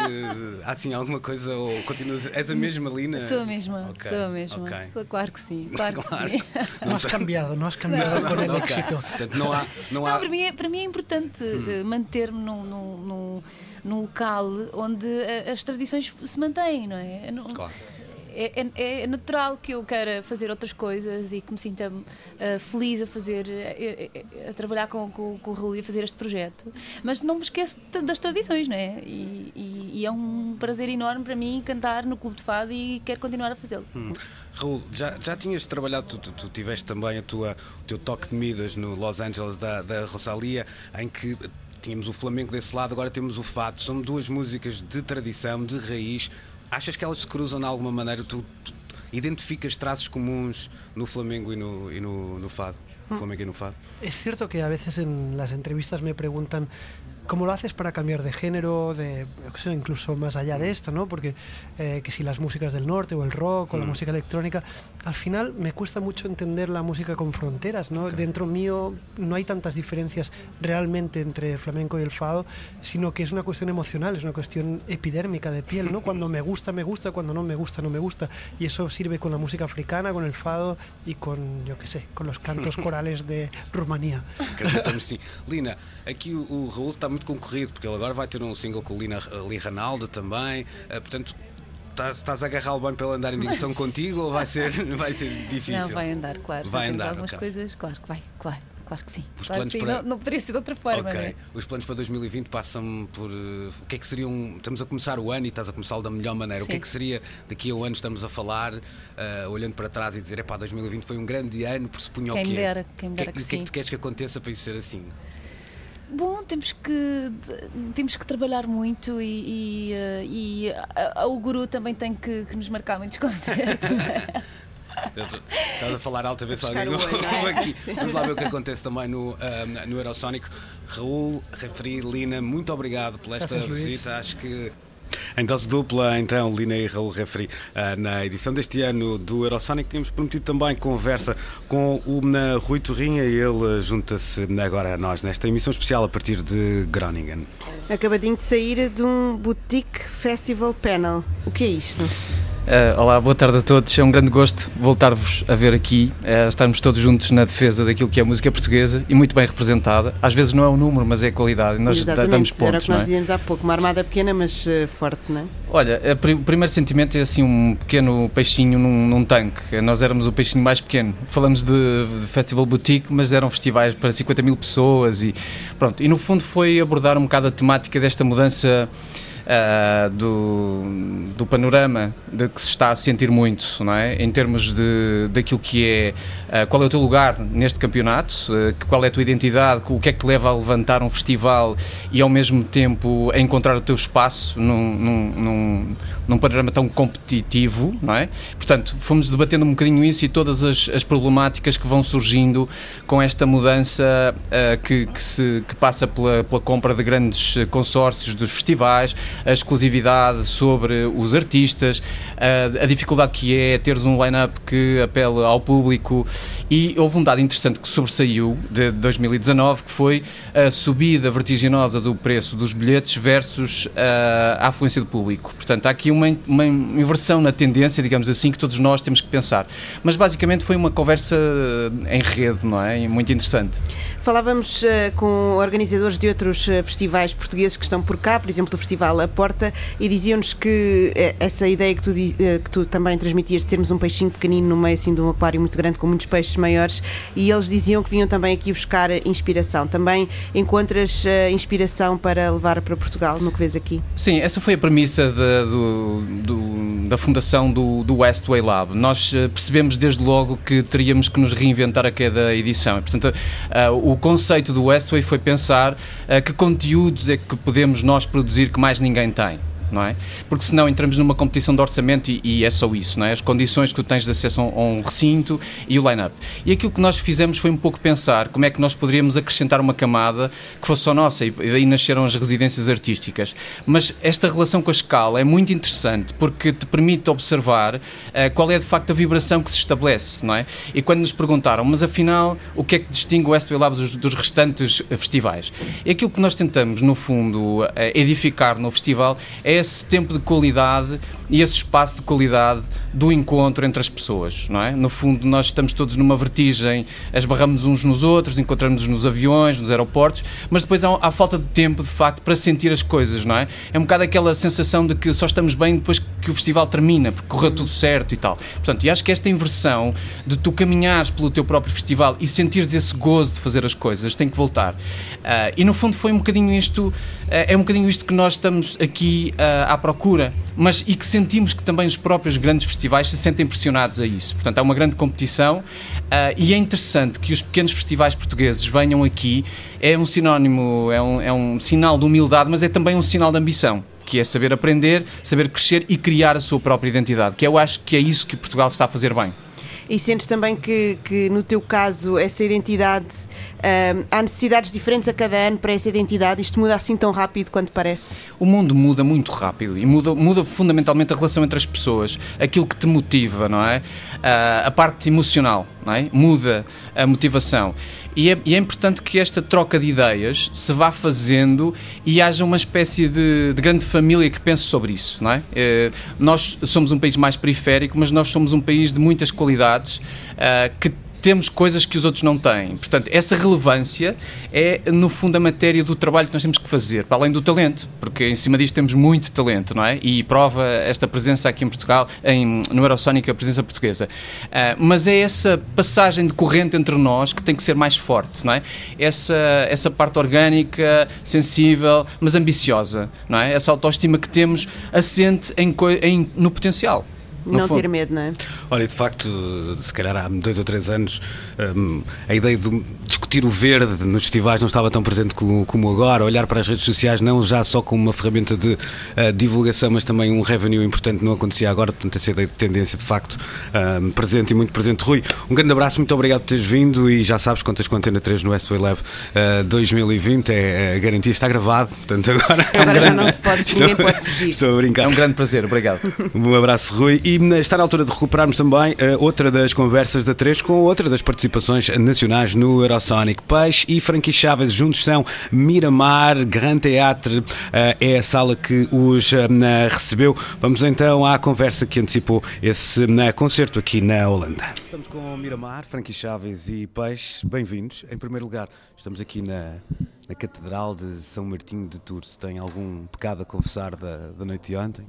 há assim alguma coisa ou continuas. És a mesma Lina? Sou a mesma, Ok, sou a mesma. ok. Sou- Claro que sim, claro, Claro. que sim. No has cambiado, has cambiado Não. con el Ok. éxito. Portanto, não há. Não Não, há... para, mim é, para mim é importante eh, manter-me num, num, num, num local onde eh, as tradições se mantêm, não é? Não- Claro. É, é- é natural que eu queira fazer outras coisas e que me sinta eh, feliz a fazer, eh, eh, a trabalhar com, com, com o Raul e a fazer este projeto. Mas não me esqueço das tradições, não é? E, e- e é um prazer enorme para mim cantar no Clube de Fado e quero continuar a fazê-lo. Hum. Raul, já, já tinhas trabalhado, tu, tu, tiveste também a tua, o teu toque de Midas no Los Angeles da, da Rosalia, em que tínhamos o flamenco desse lado, agora temos o fado. São duas músicas de tradição, de raiz. Achas que elas se cruzam de alguma maneira? Tu, tu identificas traços comuns no flamengo e no, e no, no fado? No flamengo e no fado? Es cierto que a veces en las entrevistas me preguntan cómo lo haces para cambiar de género, de incluso más allá de esto, ¿no? Porque eh, que si las músicas del norte o el rock o la Mm. música electrónica, al final me cuesta mucho entender la música con fronteras, ¿no? Dentro mío no hay tantas diferencias realmente entre el flamenco y el fado, sino que es una cuestión emocional, es una cuestión epidérmica de piel, ¿no? Cuando me gusta, me gusta, cuando no me gusta, no me gusta. Y eso sirve con la música africana, con el fado y con, yo qué sé, con los cantos corales de Rumanía. Lina, aqui o, o Raul está muito concorrido, porque ele agora vai ter um single com o Lina, Lee Ranaldo também. eh, portanto, estás, estás a agarrá-lo bem para ele andar em direção contigo ou vai ser, vai ser difícil? Não, vai andar, claro. Vai andar, algumas ok. coisas, claro que vai, claro, claro que sim. Os Claro planos que sim. para- Não, não poderia ser de outra forma, ok. não é? Os planos para 2020 passam por. eh, o que é que seria um. Estamos a começar o ano e estás a começá-lo da melhor maneira. O que é Sim. que seria daqui a um ano estamos a falar, eh, olhando para trás e dizer: epá, 2020 foi um grande ano, pressupunha Quem o me quê? dera, quem me que é- dera que O que é que sim. tu queres que aconteça para isso ser assim? Bom, temos que temos que trabalhar muito e, e, eh, e a- a- o guru também tem que, que nos marcar muitos concertos. é? Estás a falar alto a ver se Buscar alguém o olho, não é? aqui. Vamos lá ver o que acontece também no, ah, no Eurosonic. Raul, referi, Lina, muito obrigado por esta visita. Acho que. Em dose dupla, então, Lina e Raul referi ah, na edição deste ano do Eurosonic. Tínhamos prometido também conversa com o Rui Torrinha e ele junta-se agora a nós nesta emissão especial a partir de Groningen. Acabadinho de sair de um Boutique Festival Panel. O que é isto? Eh, olá, boa tarde a todos. É um grande gosto voltar-vos a ver aqui, eh, estarmos todos juntos na defesa daquilo que é a música portuguesa e muito bem representada. Às vezes não é o número, mas é a qualidade. Nós Exatamente, damos era o pontos, que não nós é? dizíamos há pouco. Uma armada pequena, mas forte, não é? Olha, o primeiro sentimento é assim um pequeno peixinho num, num tanque. Nós éramos o peixinho mais pequeno. Falamos de, de Festival Boutique, mas eram festivais para 50 mil pessoas e pronto. E no fundo foi abordar um bocado a temática desta mudança ah, do, do panorama de que se está a sentir muito, não é? Em termos de, daquilo que é ah, qual é o teu lugar neste campeonato, ah, qual é a tua identidade, o que é que te leva a levantar um festival e ao mesmo tempo a encontrar o teu espaço num, num, num, num panorama tão competitivo, não é? Portanto, fomos debatendo um bocadinho isso e todas as, as problemáticas que vão surgindo com esta mudança ah, que, que se, que passa pela, pela compra de grandes consórcios dos festivais, a exclusividade sobre os artistas, ah, a dificuldade que é teres um line-up que apele ao público e houve um dado interessante que sobressaiu de 2019 que foi a subida vertiginosa do preço dos bilhetes versus ah, a afluência do público. Portanto, há aqui uma, uma inversão na tendência, digamos assim, que todos nós temos que pensar. Mas basicamente foi uma conversa em rede, não é? Muito interessante. Falávamos uh, com organizadores de outros uh, festivais portugueses que estão por cá, por exemplo, o Festival A Porta, e diziam-nos que uh, essa ideia que tu, que tu também transmitias de sermos um peixinho pequenino no meio assim, de um aquário muito grande com muitos peixes maiores, e eles diziam que vinham também aqui buscar inspiração. Também encontras inspiração para levar para Portugal no que vês aqui? Sim, essa foi a premissa de, do, do, da fundação do, do Westway Lab. Nós percebemos desde logo que teríamos que nos reinventar a cada edição. Portanto, o o conceito do Westway foi pensar uh, que conteúdos é que podemos nós produzir que mais ninguém tem não é? Porque senão entramos numa competição de orçamento e, e, é só isso, não é? As condições que tu tens de acesso a um recinto e o line-up. E aquilo que nós fizemos foi um pouco pensar como é que nós poderíamos acrescentar uma camada que fosse só nossa e daí nasceram as residências artísticas. Mas esta relação com a escala é muito interessante porque te permite observar uh, qual é de facto a vibração que se estabelece, não é? E quando nos perguntaram, mas afinal, o que é que distingue o Westway Lab dos, dos restantes festivais? E aquilo que nós tentamos, no fundo, uh, edificar no festival é esse tempo de qualidade e esse espaço de qualidade do encontro entre as pessoas, não é? No fundo, nós estamos todos numa vertigem, esbarramos uns nos outros, encontramos-nos nos aviões, nos aeroportos, mas depois há, há, falta de tempo, de facto, para sentir as coisas, não é? É um bocado aquela sensação de que só estamos bem depois que o festival termina, porque correu tudo certo e tal. Portanto, e acho que esta inversão de tu caminhares pelo teu próprio festival e sentires esse gozo de fazer as coisas tem que voltar. Uh, e no fundo foi um bocadinho isto, uh, é um bocadinho isto que nós estamos aqui uh, à procura, mas e que sentimos que também os próprios grandes festivais se sentem pressionados a isso. Portanto, há uma grande competição uh, e é interessante que os pequenos festivais portugueses venham aqui. É um sinónimo, é um, é um sinal de humildade, mas é também um sinal de ambição que é saber aprender, saber crescer e criar a sua própria identidade, que eu acho que é isso que Portugal está a fazer bem. E sentes também que, que no teu caso, essa identidade, um, há necessidades diferentes a cada ano para essa identidade? Isto muda assim tão rápido quanto parece? O mundo muda muito rápido e muda, muda fundamentalmente a relação entre as pessoas, aquilo que te motiva, não é? Uh, a parte emocional, não é? Muda a motivação. E é, e é, importante que esta troca de ideias se vá fazendo e haja uma espécie de, de grande família que pense sobre isso, não é? é? Nós somos um país mais periférico, mas nós somos um país de muitas qualidades uh, que temos coisas que os outros não têm. Portanto, essa relevância é, no fundo, a matéria do trabalho que nós temos que fazer, para além do talento, porque em cima disto temos muito talento, não é? E prova esta presença aqui em Portugal, em, no Eurosonic, a presença portuguesa. Uh, mas é essa passagem de corrente entre nós que tem que ser mais forte, não é? Essa, essa parte orgânica, sensível, mas ambiciosa, não é? Essa autoestima que temos assente em, em no potencial. Não ter medo, não é? Olha, de facto, se calhar há dois ou três anos, um, a ideia de discutir o verde nos festivais não estava tão presente como, como, agora. Olhar para as redes sociais não já só como uma ferramenta de uh, divulgação, mas também um revenue importante não acontecia agora. Portanto, essa ideia de tendência, de facto, um, presente e muito presente. Rui, um grande abraço, muito obrigado por teres vindo e já sabes, contas com a Antena 3 no S-Way Lab uh, 2020. É, é garantia, está gravado. Portanto, agora. Agora já não se pode, ninguém pode fugir. Estou a brincar. É um grande prazer, obrigado. Um abraço, Rui. E está na altura de recuperarmos também uh, outra das conversas da 3 com outra das participações nacionais no Eurosonic. Peixe e Frankie Chaves juntos são Miramar, Grand Teatre, uh, é a sala que os uh, recebeu. Vamos então à conversa que antecipou esse concerto aqui na Holanda. Estamos com Miramar, Frankie Chaves e Peixe. Bem-vindos. Em primeiro lugar, estamos aqui na, na Catedral de São Martinho de Tours. Tem algum pecado a confessar da, da noite de ontem?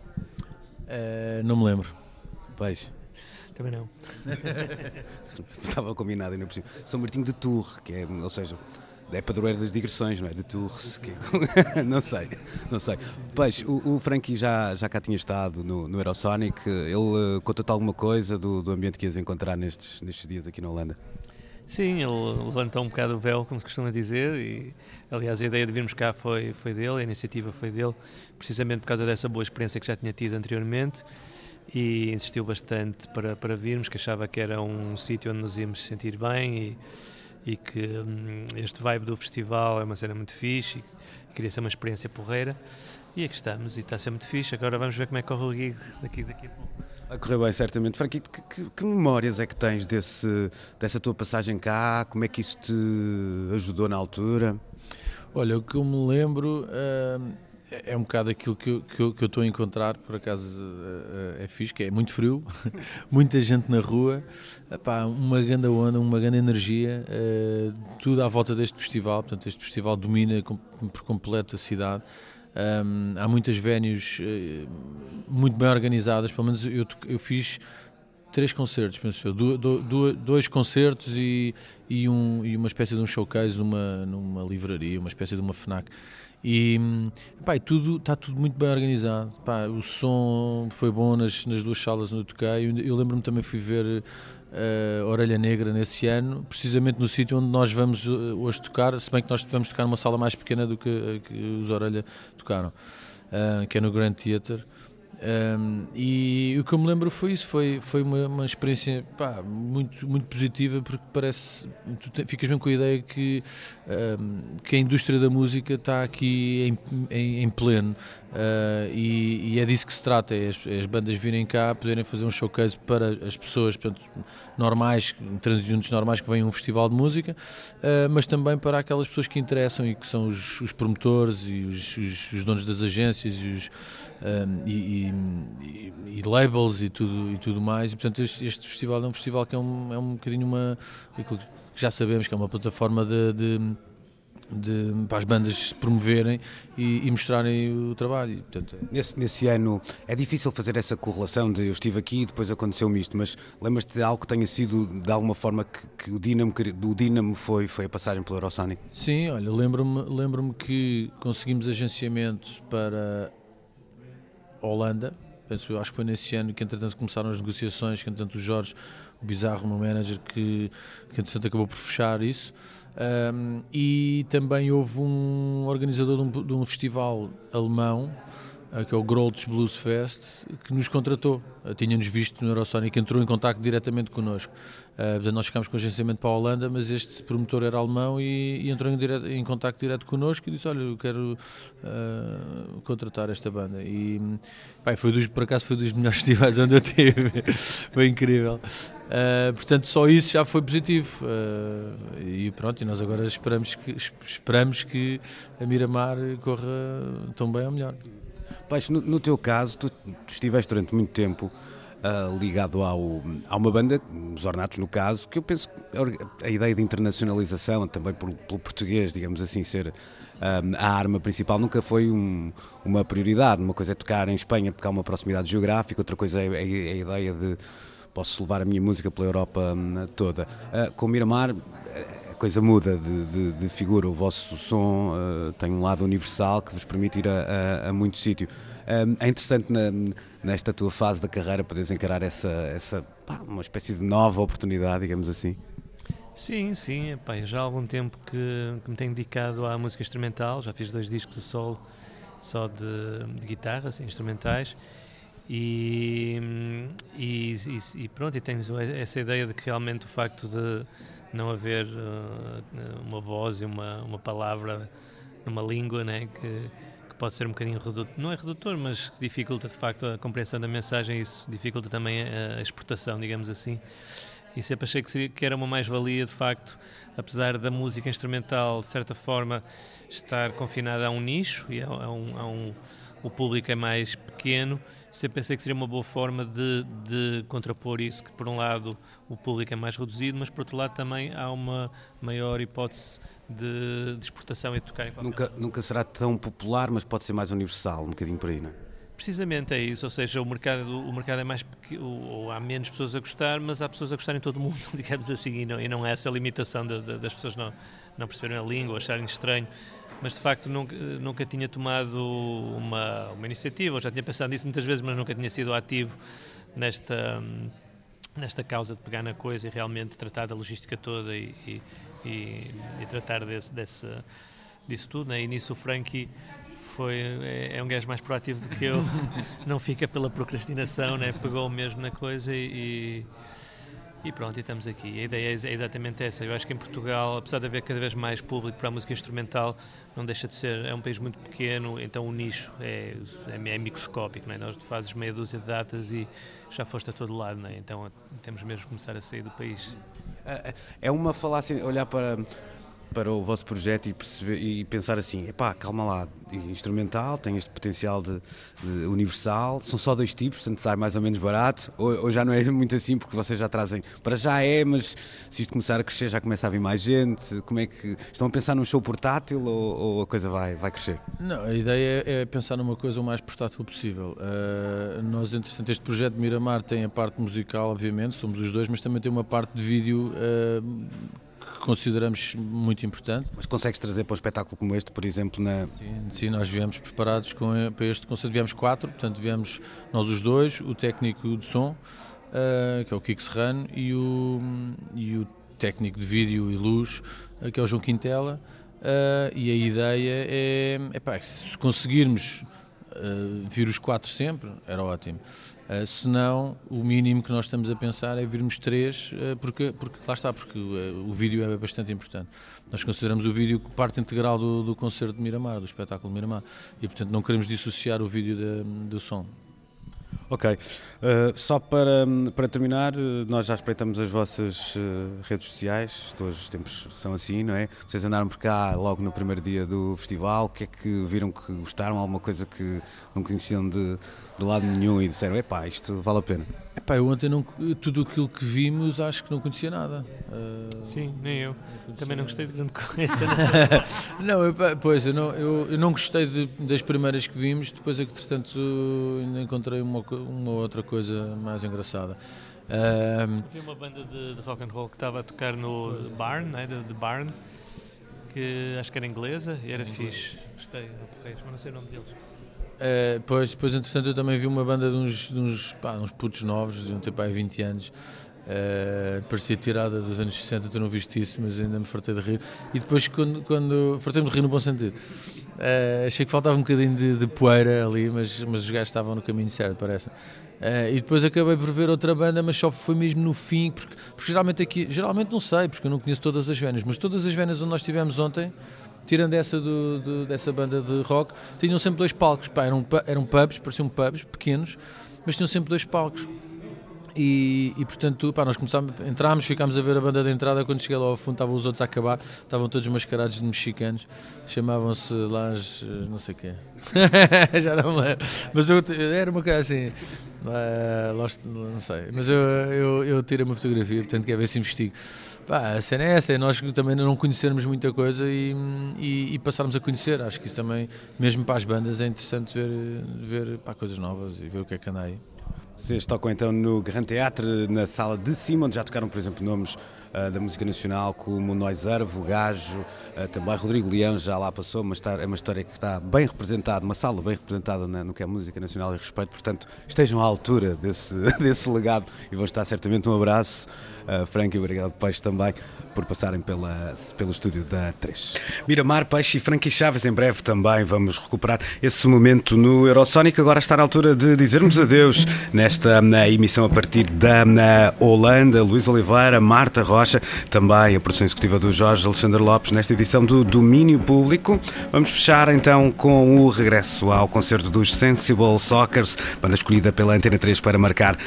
não me lembro. Peixe. Também não. Estava combinado ainda por cima. São Martinho de Tour, que é, ou seja, é padroeiro das digressões, não é? De Tours. Que é, não sei, não sei. Peixe, o, o Frankie já, já cá tinha estado no, no Aerosonic. Ele uh, contou-te alguma coisa do, do ambiente que ias encontrar nestes, nestes dias aqui na Holanda? Sim, ele levantou um bocado o véu, como se costuma dizer, e aliás a ideia de virmos cá foi, foi dele, a iniciativa foi dele, precisamente por causa dessa boa experiência que já tinha tido anteriormente e insistiu bastante para, para virmos, que achava que era um sítio onde nos íamos sentir bem e, e que hum, este vibe do festival é uma cena muito fixe e queria ser uma experiência porreira. E aqui estamos e está a ser muito fixe. Agora vamos ver como é que corre o gig daqui, daqui a pouco. Vai correr bem, certamente. Franquito, que, que, que, memórias é que tens desse, dessa tua passagem cá? Como é que isso te ajudou na altura? Olha, o que eu me lembro uh, é um bocado aquilo que eu, que eu, que eu estou a encontrar, por acaso é, é fixe, que é muito frio, muita gente na rua, epá, uma grande onda, uma grande energia, uh, tudo à volta deste festival, portanto este festival domina por completo a cidade. Um, há muitas venues muito bem organizadas, pelo menos eu, eu fiz três concertos, penso eu, do, do, dois concertos e, e, um, e uma espécie de um showcase numa, numa livraria, uma espécie de uma FNAC. E pá, tudo, está tudo muito bem organizado. Pá, o som foi bom nas, nas duas salas onde eu toquei. Eu, eu lembro-me também fui ver uh, Orelha Negra nesse ano, precisamente no sítio onde nós vamos uh, hoje tocar, se bem que nós vamos tocar numa sala mais pequena do que, uh, que os Orelha tocaram, que é no Grand Theatre. Um, e o que eu me lembro foi isso, foi, foi uma, uma experiência pá, muito, muito positiva porque parece, tu te, ficas bem com a ideia que, um, que a indústria da música está aqui em, em, em pleno uh, e, e, é disso que se trata, é as, é as, bandas virem cá, poderem fazer um showcase para as pessoas portanto, normais, transiuntes normais que vêm a um festival de música, uh, mas também para aquelas pessoas que interessam e que são os, os promotores e os, os, os donos das agências e os um, e, e, e, labels e tudo, e tudo mais. E, portanto, este, este, festival é um festival que é um, é um bocadinho uma. que já sabemos que é uma plataforma de, de de, para as bandas se promoverem e, e mostrarem o trabalho. Portanto, é... nesse, nesse, ano é difícil fazer essa correlação de eu estive aqui e depois aconteceu-me isto, mas lembras-te de algo que tenha sido de alguma forma que, que o Dinamo, do Dinamo foi, foi a passagem pelo Eurosonic? Sim, olha, lembro-me lembro que conseguimos agenciamento para Holanda. Penso, acho que foi nesse ano que, entretanto, começaram as negociações, que, entretanto, o Jorge, o bizarro, meu manager, que, que entretanto, acabou por fechar isso. Um, e também houve um organizador de um, de um festival alemão eh, que é o Grolds Blues Fest, que nos contratou. Eh, tinha-nos visto no Eurosonic, entrou em contato diretamente connosco. Uh, portanto, nós ficámos com agenciamento para a Holanda, mas este promotor era alemão e, e entrou em, direto, em contato direto connosco e disse: Olha, eu quero uh, contratar esta banda. E pai, foi dos, por acaso foi dos melhores festivais onde eu tive. foi incrível. Uh, portanto, só isso já foi positivo. Uh, e pronto, e nós agora esperamos que, esperamos que a Miramar corra tão bem ou melhor. Paixo, no, no, teu caso, tu, tu, estiveste durante muito tempo uh, ligado ao, a uma banda, os Ornatos no caso, que eu penso que a ideia de internacionalização, também pelo, pelo português, digamos assim, ser a arma principal nunca foi um, uma prioridade. Uma coisa é tocar em Espanha porque há uma proximidade geográfica, outra coisa é, é, é a ideia de posso levar a minha música pela Europa hum, toda. Uh, com Miramar coisa muda de, de, de, figura. O vosso som uh, tem um lado universal que vos permite ir a, a, a muito sítio. Um, é interessante na, nesta tua fase da carreira poderes encarar essa, essa pá, uma espécie de nova oportunidade, digamos assim. Sim, sim, já há algum tempo que, que, me tenho dedicado à música instrumental, já fiz dois discos a solo só de, de guitarra, assim, instrumentais. E, e, e, pronto, e tenho essa ideia de que realmente o facto de não haver uh, uma voz e uma, uma palavra numa língua né, que, que pode ser um bocadinho redutor, não é redutor, mas dificulta de facto a compreensão da mensagem, isso dificulta também a, a exportação, digamos assim. E sempre achei que, seria, que era uma mais-valia, de facto, apesar da música instrumental, de certa forma, estar confinada a um nicho e a, a um, a um o público é mais pequeno, sempre pensei que seria uma boa forma de, de contrapor isso, que por um lado o público é mais reduzido, mas por outro lado também há uma maior hipótese de, de exportação e de tocar em nunca, nunca será tão popular, mas pode ser mais universal, um bocadinho por aí, não é? Precisamente é isso, ou seja, o mercado, o mercado é mais pequeno, ou há menos pessoas a gostar, mas há pessoas a gostar em todo o mundo, digamos assim, e não, e não é essa limitação de, de, das pessoas não, não perceberem a língua, acharem estranho mas de facto nunca, nunca tinha tomado uma, uma iniciativa, ou já tinha pensado nisso muitas vezes, mas nunca tinha sido ativo nesta, nesta causa de pegar na coisa e realmente tratar da logística toda e, e, e, e tratar desse, desse, disso tudo. Né? E nisso o Frankie foi, é, é, um gajo mais proativo do que eu, não fica pela procrastinação, né? pegou mesmo na coisa e, e pronto, e estamos aqui. A ideia é exatamente essa. Eu acho que em Portugal, apesar de haver cada vez mais público para a música instrumental, não deixa de ser. É um país muito pequeno, então o nicho é, é, é microscópico. Não é? Nós fazes meia dúzia de datas e já foste a todo lado. Não é? Então temos mesmo que começar a sair do país. É, é uma falácia olhar para para o vosso projeto e, perceber, e pensar assim, epá, calma lá, instrumental, tem este potencial de, de universal, são só dois tipos, portanto sai mais ou menos barato, ou, ou, já não é muito assim porque vocês já trazem, para já é, mas se isto começar a crescer já começa a vir mais gente, como é que, estão a pensar num show portátil ou, ou a coisa vai, vai crescer? Não, a ideia é, é pensar numa coisa o mais portátil possível. Uh, nós, entretanto, este projeto de Miramar tem a parte musical, obviamente, somos os dois, mas também tem uma parte de vídeo uh, consideramos muito importante. Mas consegues trazer para um espetáculo como este, por exemplo, na... Sim, sim nós viemos preparados com, para este concerto, viemos quatro, portanto viemos nós os dois, o técnico de som, uh, que é o Kiko Serrano, e o, e o técnico de vídeo e luz, uh, que é o João Quintela, uh, e a ideia é, se conseguirmos vir os quatro sempre, era ótimo. Uh, se não, o mínimo que nós estamos a pensar é virmos três, uh, porque, porque lá está, porque uh, o vídeo é bastante importante. Nós consideramos o vídeo parte integral do, do concerto de Miramar, do espetáculo de Miramar, e portanto não queremos dissociar o vídeo de, do som. Ok, uh, só para, para terminar, nós já espreitamos as vossas redes sociais, todos os tempos são assim, não é? Vocês andaram por cá logo no primeiro dia do festival, o que é que viram que gostaram? Alguma coisa que não conheciam de, de lado nenhum e disseram, epá, isto vale a pena? Epá, eu ontem não, tudo aquilo que vimos acho que não conhecia nada. Uh, Sim, nem eu. Não Também não gostei de grande coisa. não, eu, pois, eu não, eu, eu não gostei de, das primeiras que vimos, depois é que, entretanto, ainda encontrei uma, uma outra coisa mais engraçada. Uh, Vi uma banda de, de, rock and roll que estava a tocar no Barn, né, de, de Barn, que acho que era inglesa e era fixe. Gostei, mas não sei o nome deles. Uh, pois, depois, entretanto, eu também vi uma banda de uns, de uns, pá, uns putos novos, de um tempo há 20 anos. Uh, parecia tirada dos anos 60, tu não viste isso, mas ainda me fartei de rir. E depois, quando, quando fartei-me de rir no bom sentido, uh, achei que faltava um bocadinho de, de, poeira ali, mas, mas os gajos estavam no caminho certo, parece. E depois acabei por ver outra banda, mas só foi mesmo no fim, porque, porque geralmente aqui, geralmente não sei, porque eu não conheço todas as venas, mas todas as venas onde nós estivemos ontem tirando essa do, do, dessa banda de rock, tinham sempre dois palcos. Pá, eram, eram pubs, pareciam pubs pequenos, mas tinham sempre dois palcos. E, e, portanto, pá, nós começámos, entrámos, ficámos a ver a banda de entrada. Quando cheguei lá ao fundo, estavam os outros a acabar, estavam todos mascarados de mexicanos, chamavam-se lá, não sei o quê, já não me lembro, mas eu, era uma coisa assim, não sei, mas eu, eu, eu tirei uma fotografia, portanto, quer ver se investigo. Pá, a cena é essa, é nós também não conhecermos muita coisa e, e, e, passarmos a conhecer. Acho que isso também, mesmo para as bandas, é interessante ver, ver pá, coisas novas e ver o que é que anda aí. Vocês tocam então no Grand Teatro, na sala de cima, onde já tocaram, por exemplo, nomes uh, da música nacional como Noisarvo, o Gajo, uh, também Rodrigo Leão já lá passou, mas está, é uma história que está bem representada, uma sala bem representada na, no que é música nacional e respeito, portanto estejam à altura desse, desse legado e vão estar certamente um abraço Frank e obrigado Peixe também por passarem pela, pelo estúdio da 3. Miramar, Peixe e Frankie Chaves em breve também vamos recuperar esse momento no Eurosonic. Agora está na altura de dizermos adeus nesta na emissão a partir da Holanda. Luís Oliveira, Marta Rocha, também a produção executiva do Jorge Alexandre Lopes nesta edição do Domínio Público. Vamos fechar então com o regresso ao concerto dos Sensible Soccers, banda escolhida pela Antena 3 para marcar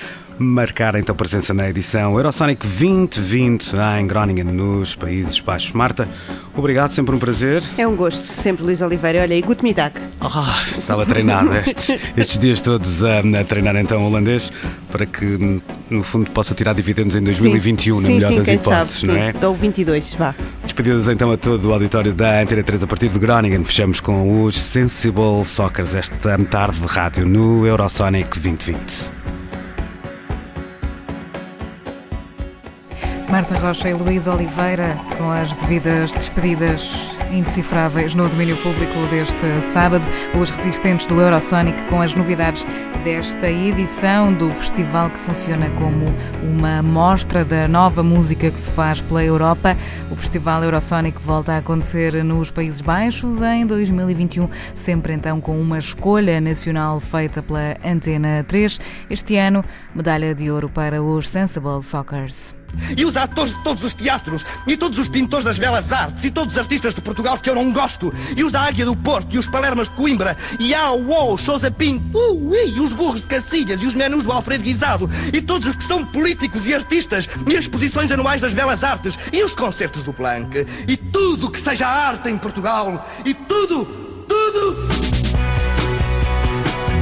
marcar então presença na edição Eurosonic 2020 em Groningen, nos Países Baixos. Marta, obrigado, sempre um prazer. É um gosto, sempre Luís Oliveira. Olha, e Gut Mittag. Oh, estava treinado estes, estes dias todos a, a, treinar então holandês para que, no fundo, possa tirar dividendos em 2021, sim, na melhor sim, das hipóteses, sabe, não é? Dou 22, vá. Despedidas então a todo o auditório da Antena 3 a partir de Groningen. Fechamos com os Sensible Soccers esta tarde de rádio no Eurosonic 2020. Marta Rocha e Luís Oliveira, com as devidas despedidas indecifráveis no domínio público deste sábado, os resistentes do Eurosonic com as novidades desta edição do festival que funciona como uma mostra da nova música que se faz pela Europa. O Festival Eurosonic volta a acontecer nos Países Baixos em 2021, sempre então com uma escolha nacional feita pela Antena 3. Este ano, medalha de ouro para os Sensible Soccers. E os atores de todos os teatros, e todos os pintores das belas artes, e todos os artistas de Portugal que eu não gosto, e os da Águia do Porto, e os Palermas de Coimbra, e a UOL, Sousa Pinto, uh, e os burros de Cacilhas, e os menus do Alfredo Guisado, e todos os que são políticos e artistas, e as exposições anuais das belas artes, e os concertos do Planck, e tudo que seja arte em Portugal, e tudo, tudo.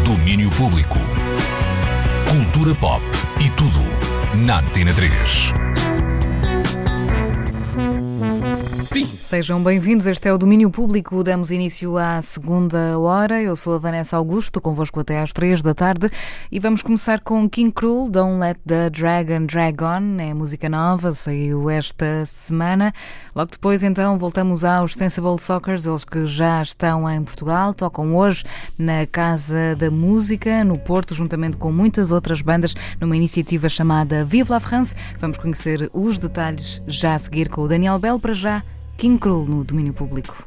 Domínio Público. Cultura pop e tudo na Antena 3. Sejam bem-vindos, este é o Domínio Público. Damos início à segunda hora. Eu sou a Vanessa Augusto, convosco até às três da tarde. E vamos começar com King Cruel, Don't Let the Dragon Drag On. É música nova, saiu esta semana. Logo depois, então, voltamos aos Sensible Soccers, eles que já estão em Portugal, tocam hoje na Casa da Música, no Porto, juntamente com muitas outras bandas, numa iniciativa chamada Vive la France. Vamos conhecer os detalhes já a seguir com o Daniel Bell para já. King Cruel no domínio público.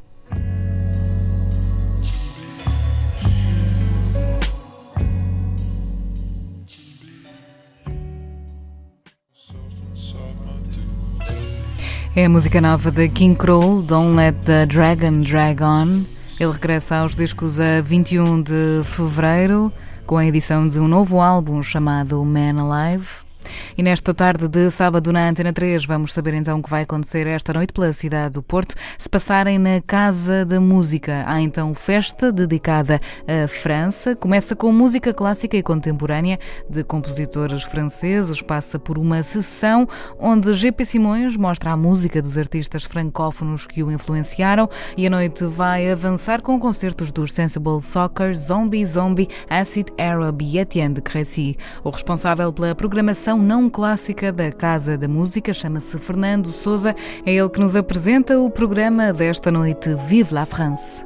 É a música nova de King Cruel, Don't Let the Dragon Drag On. Ele regressa aos discos a 21 de fevereiro com a edição de um novo álbum chamado Man Alive. E nesta tarde de sábado na Antena 3 vamos saber então o que vai acontecer esta noite pela cidade do Porto. Se passarem na Casa da Música, há então festa dedicada à França. Começa com música clássica e contemporânea de compositores franceses. Passa por uma sessão onde GP Simões mostra a música dos artistas francófonos que o influenciaram e a noite vai avançar com concertos dos Sensible Soccer, Zombie Zombie, Acid Arab e Etienne de Crécy. O responsável pela programação não clássica da Casa da Música, chama-se Fernando Souza. É ele que nos apresenta o programa desta noite Vive la France.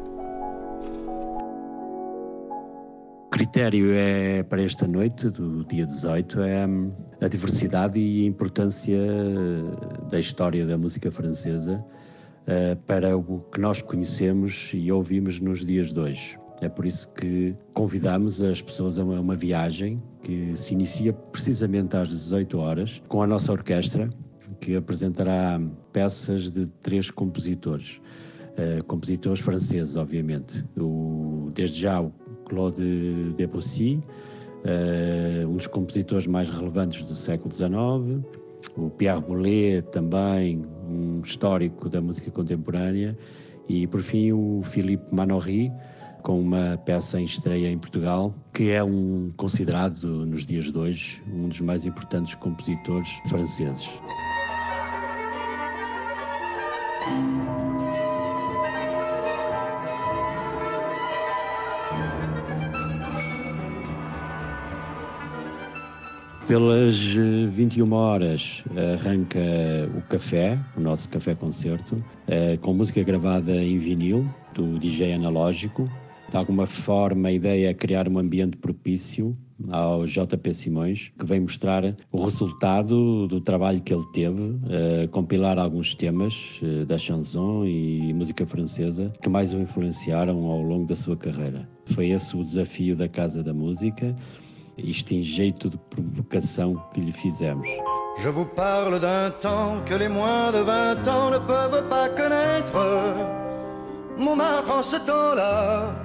O critério é para esta noite, do dia 18, é hum, a diversidade e a importância da história da música francesa uh, para o que nós conhecemos e ouvimos nos dias de hoje. É por isso que convidamos as pessoas a uma, uma viagem que se inicia precisamente às 18 horas com a nossa orquestra, que apresentará peças de três compositores. Uh, compositores franceses, obviamente. O, desde já o Claude Debussy, uh, um dos compositores mais relevantes do século XIX, o Pierre Boulez, também um histórico da música contemporânea, e por fim o Philippe Manoury, com uma peça em estreia em Portugal, que é um considerado nos dias de hoje um dos mais importantes compositores franceses. Pelas 21 horas arranca o café, o nosso café concerto, eh, com música gravada em vinil do DJ analógico. De alguma forma, a ideia é criar um ambiente propício ao JP Simões, que vem mostrar o resultado do trabalho que ele teve, uh, compilar alguns temas uh, da chanson e música francesa que mais o influenciaram ao longo da sua carreira. Foi esse o desafio da Casa da Música, isto em jeito de provocação que lhe fizemos. Je vous parle d'un temps que les moins de 20 ans ne peuvent pas connaître. Montmartre en ce temps-là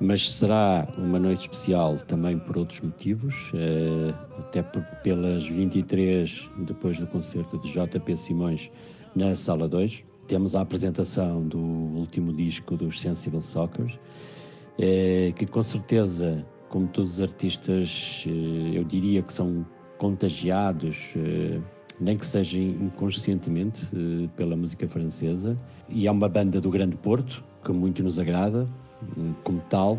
Mas será uma noite especial também por outros motivos, eh, até porque pelas 23, depois do concerto de JP Simões na Sala 2, temos a apresentação do último disco dos Sensible Soccer, eh, que com certeza, como todos os artistas, eh, eu diria que são contagiados, nem que seja inconscientemente, pela música francesa. E é uma banda do Grande Porto, que muito nos agrada, como tal,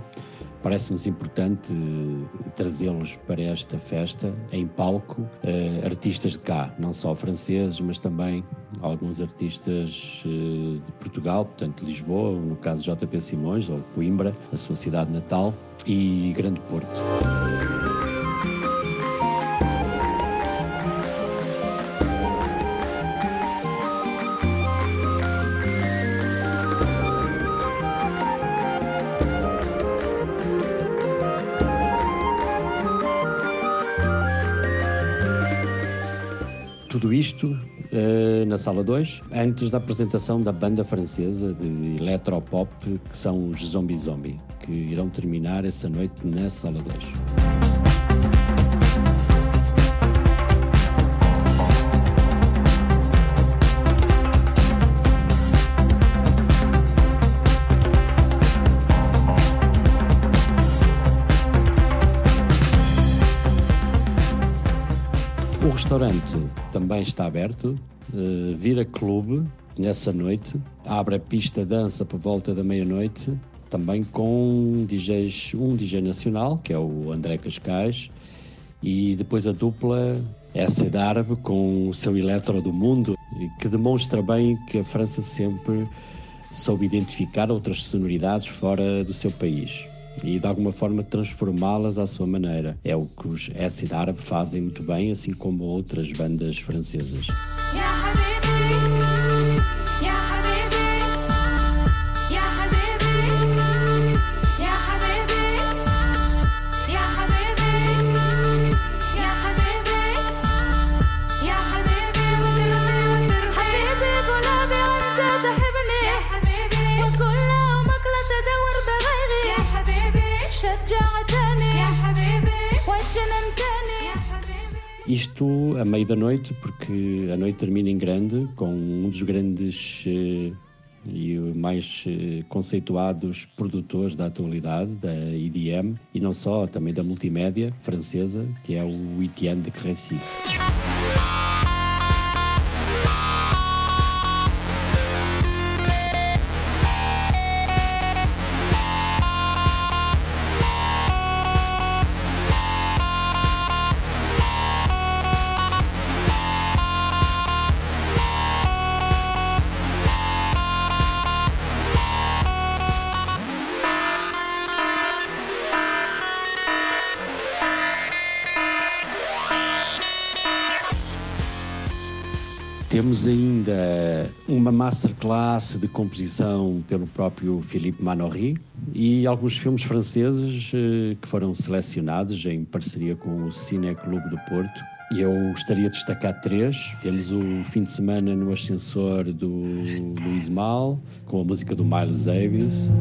parece-nos importante eh, trazê-los para esta festa em palco, eh, artistas de cá, não só franceses, mas também alguns artistas eh, de Portugal, portanto Lisboa, no caso JP Simões, ou Coimbra, a sua cidade natal, e Grande Porto. Sala 2, antes da apresentação da banda francesa de electropop, que são os Zombie Zombie, que irão terminar essa noite na sala 2. O restaurante também está aberto, uh, vira clube nessa noite, abre a pista dança por volta da meia-noite, também com DJs, um DJ nacional, que é o André Cascais, e depois a dupla essa árabe com o seu eletro do mundo, que demonstra bem que a França sempre soube identificar outras sonoridades fora do seu país e de alguma forma transformá-las à sua maneira. É o que os Acid Árabe fazem muito bem, assim como outras bandas francesas. Isto a meio da noite, porque a noite termina em grande, com um dos grandes eh, e mais eh, conceituados produtores da atualidade, da EDM, e não só, também da multimédia francesa, que é o Etienne de Crécy. Ainda uma masterclass de composição pelo próprio Philippe Manori e alguns filmes franceses eh, que foram selecionados em parceria com o Cine Clube do Porto. Eu gostaria de destacar três. Temos o fim de semana no ascensor do Luís Mal, com a música do Miles Davis.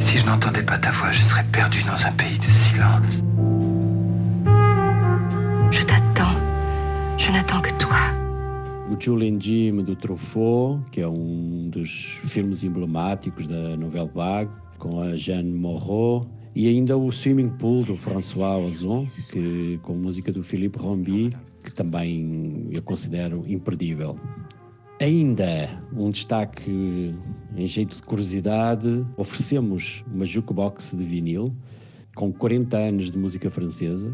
Si je n'entendais pas ta voix, je serais perdu dans un pays de silence. Je t'attends. Je n'attends que toi o Julian Jim do Truffaut, que é um dos filmes emblemáticos da Nouvelle Vague, com a Jeanne Moreau, e ainda o Swimming Pool do François Ozon, que, com música do Philippe Rombi, que também eu considero imperdível. Ainda um destaque em jeito de curiosidade, oferecemos uma jukebox de vinil com 40 anos de música francesa,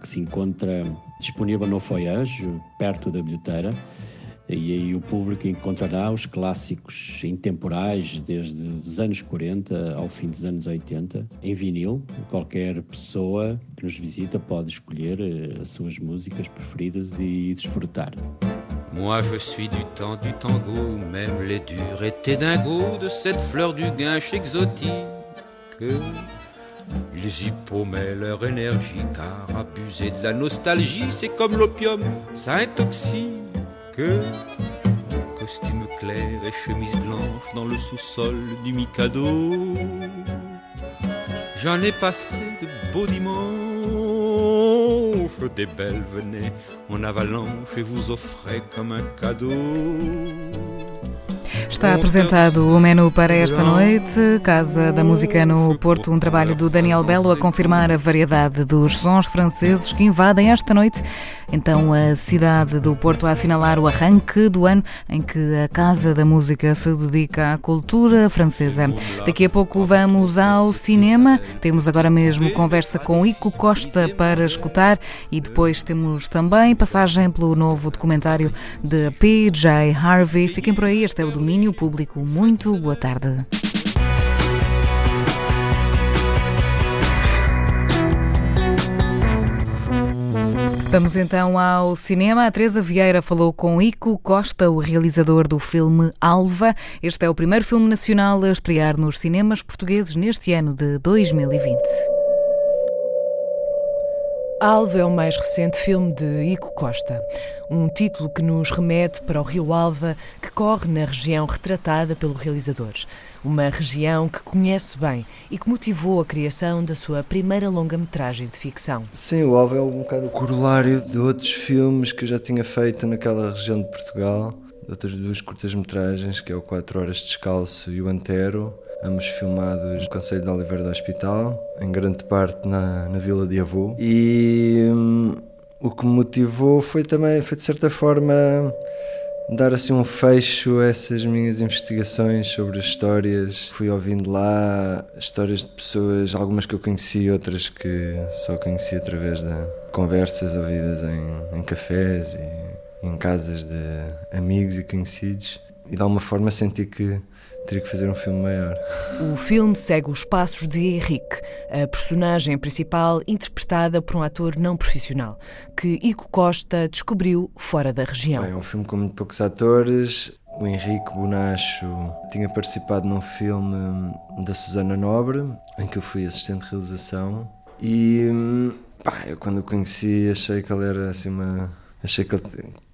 que se encontra disponível no Foiage, perto da bilheteira, e aí o público encontrará os clássicos intemporais desde os anos 40 ao fim dos anos 80 em vinil. Qualquer pessoa que nos visita pode escolher eh, as suas músicas preferidas e desfrutar. Moi je suis du temps du tango, même les durs étaient dingo de cette fleur du guinche exotique. Ils y paumaient leur énergie, car abuser de la nostalgie, c'est comme l'opium, ça intoxique. Costume clair et chemise blanche dans le sous-sol du Mikado. J'en ai passé de beaux dimanches, des belles venaient en avalanche et vous offraient comme un cadeau. Está apresentado o menu para esta noite. Casa da Música no Porto, um trabalho do Daniel Belo a confirmar a variedade dos sons franceses que invadem esta noite. Então, a cidade do Porto a assinalar o arranque do ano em que a Casa da Música se dedica à cultura francesa. Daqui a pouco vamos ao cinema. Temos agora mesmo conversa com Ico Costa para escutar e depois temos também passagem pelo novo documentário de PJ Harvey. Fiquem por aí, este é o domínio público. Muito boa tarde. Vamos então ao cinema. A Teresa Vieira falou com Ico Costa, o realizador do filme Alva. Este é o primeiro filme nacional a estrear nos cinemas portugueses neste ano de 2020. Alva é o mais recente filme de Ico Costa, um título que nos remete para o rio Alva, que corre na região retratada pelo realizador. Uma região que conhece bem e que motivou a criação da sua primeira longa-metragem de ficção. Sim, o Alva é um bocado o corolário de outros filmes que eu já tinha feito naquela região de Portugal, de outras duas curtas-metragens, que é o Quatro Horas Descalço e o Antero ambos filmados no Conselho de Oliveira do Hospital, em grande parte na, na Vila de Avô. E hum, o que me motivou foi também, foi de certa forma, dar assim um fecho a essas minhas investigações sobre as histórias. Fui ouvindo lá histórias de pessoas, algumas que eu conheci, outras que só conheci através de conversas ouvidas em, em cafés e em casas de amigos e conhecidos. E de alguma forma senti que teria que fazer um filme maior. O filme segue os passos de Henrique, a personagem principal interpretada por um ator não profissional, que Ico Costa descobriu fora da região. É um filme com muito poucos atores. O Henrique Bonacho tinha participado num filme da Susana Nobre, em que eu fui assistente de realização. E pá, eu quando o conheci achei que ele era assim uma. Achei que ele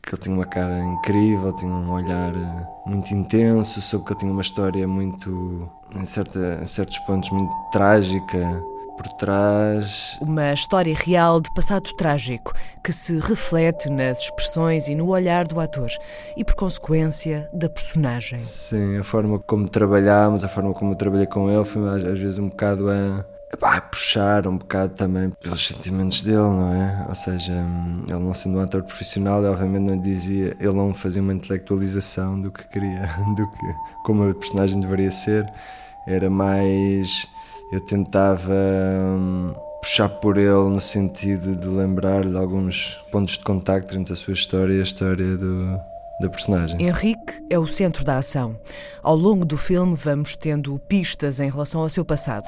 que ele tinha uma cara incrível, tinha um olhar eh, muito intenso, soube que ele tinha uma história muito, em, certa, em certos pontos, muito trágica por trás. Uma história real de passado trágico que se reflete nas expressões e no olhar do ator e, por consequência, da personagem. Sim, a forma como trabalhámos, a forma como eu trabalhei com ele foi às vezes um bocado a Epá, puxar um bocado também pelos sentimentos dele, não é? Ou seja, ele não sendo um ator profissional, obviamente não dizia, ele não fazia uma intelectualização do que queria, do que como a personagem deveria ser. Era mais eu tentava hum, puxar por ele no sentido de lembrar-lhe alguns pontos de contacto entre a sua história e a história do, da personagem. Henrique é o centro da ação. Ao longo do filme vamos tendo pistas em relação ao seu passado,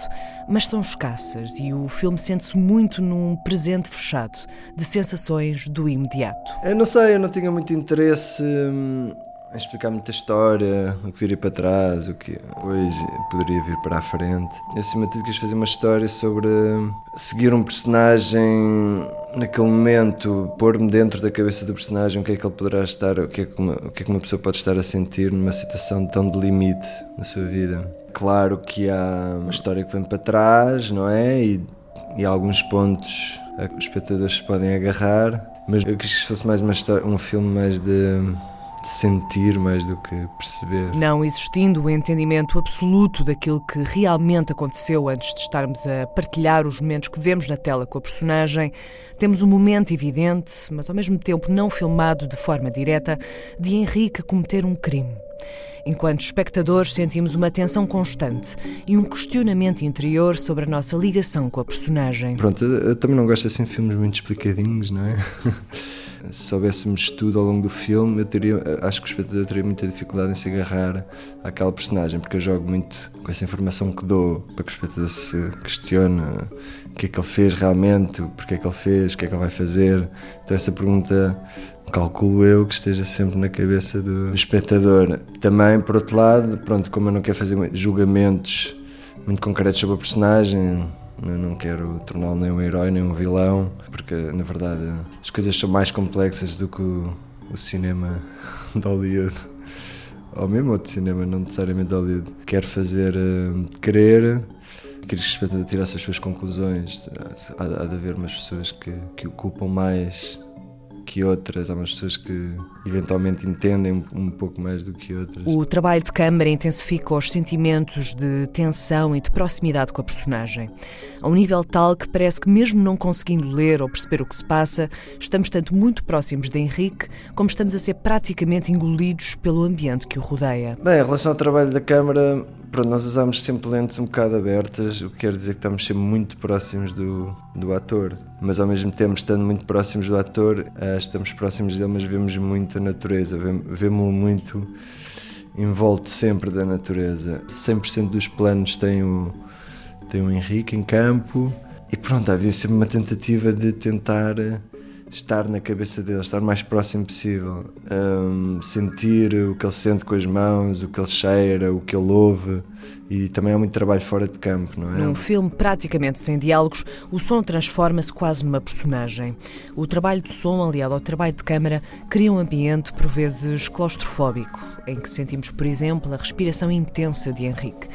mas são escassas e o filme sente-se muito num presente fechado, de sensações do imediato. Eu não sei, eu não tinha muito interesse em explicar muita história, o que viria para trás, o que depois poderia vir para a frente. Eu, acima de tudo, quis fazer uma história sobre seguir um personagem naquele momento, pôr-me dentro da cabeça do personagem, o que é que ele poderá estar, o que, é que uma, o que é que uma pessoa pode estar a sentir numa situação tão de limite na sua vida. Claro que há uma história que vem para trás, não é? E, e há alguns pontos a que os espectadores podem agarrar, mas eu quis que fosse mais uma história, um filme mais de sentir mais do que perceber. Não existindo o entendimento absoluto daquilo que realmente aconteceu antes de estarmos a partilhar os momentos que vemos na tela com a personagem, temos um momento evidente, mas ao mesmo tempo não filmado de forma direta, de Henrique cometer um crime. Enquanto espectadores, sentimos uma tensão constante e um questionamento interior sobre a nossa ligação com a personagem. Pronto, eu, eu também não gosto assim de filmes muito explicadinhos, não é? se soubéssemos tudo ao longo do filme, eu teria, acho que o espectador teria muita dificuldade em se agarrar àquela personagem, porque eu jogo muito com essa informação que dou para que o espectador se questione o que é que ele fez realmente, porque é que ele fez, o que é que ele vai fazer. Então, essa pergunta calculo eu que esteja sempre na cabeça do espectador. Também, por outro lado, pronto, como eu não quero fazer julgamentos muito concretos sobre a personagem, não quero torná-lo nem um herói nem um vilão, porque na verdade as coisas são mais complexas do que o, o cinema de Hollywood. Ou mesmo outro cinema, não necessariamente de Hollywood. Quero fazer uh, querer, que o espectador tirasse as suas conclusões. Há, há de haver umas pessoas que, que ocupam mais que outras, há umas pessoas que eventualmente entendem um pouco mais do que outras. O trabalho de câmara intensifica os sentimentos de tensão e de proximidade com a personagem, a um nível tal que parece que, mesmo não conseguindo ler ou perceber o que se passa, estamos tanto muito próximos de Henrique como estamos a ser praticamente engolidos pelo ambiente que o rodeia. Bem, em relação ao trabalho da câmara, pronto, nós usamos sempre lentes um bocado abertas, o que quer dizer que estamos sempre muito próximos do, do ator. Mas ao mesmo tempo, estando muito próximos do ator, uh, estamos próximos dele, mas vemos muito a natureza, vemos-lo muito envolto sempre da natureza. 100% dos planos tem o, tem o Henrique em campo e pronto, havia sempre uma tentativa de tentar estar na cabeça dele, estar o mais próximo possível, um, sentir o que ele sente com as mãos, o que ele cheira, o que ele ouve. E também há muito trabalho fora de campo, não é? Num filme praticamente sem diálogos, o som transforma-se quase numa personagem. O trabalho de som, aliado ao trabalho de câmara, cria um ambiente por vezes claustrofóbico, em que sentimos, por exemplo, a respiração intensa de Henrique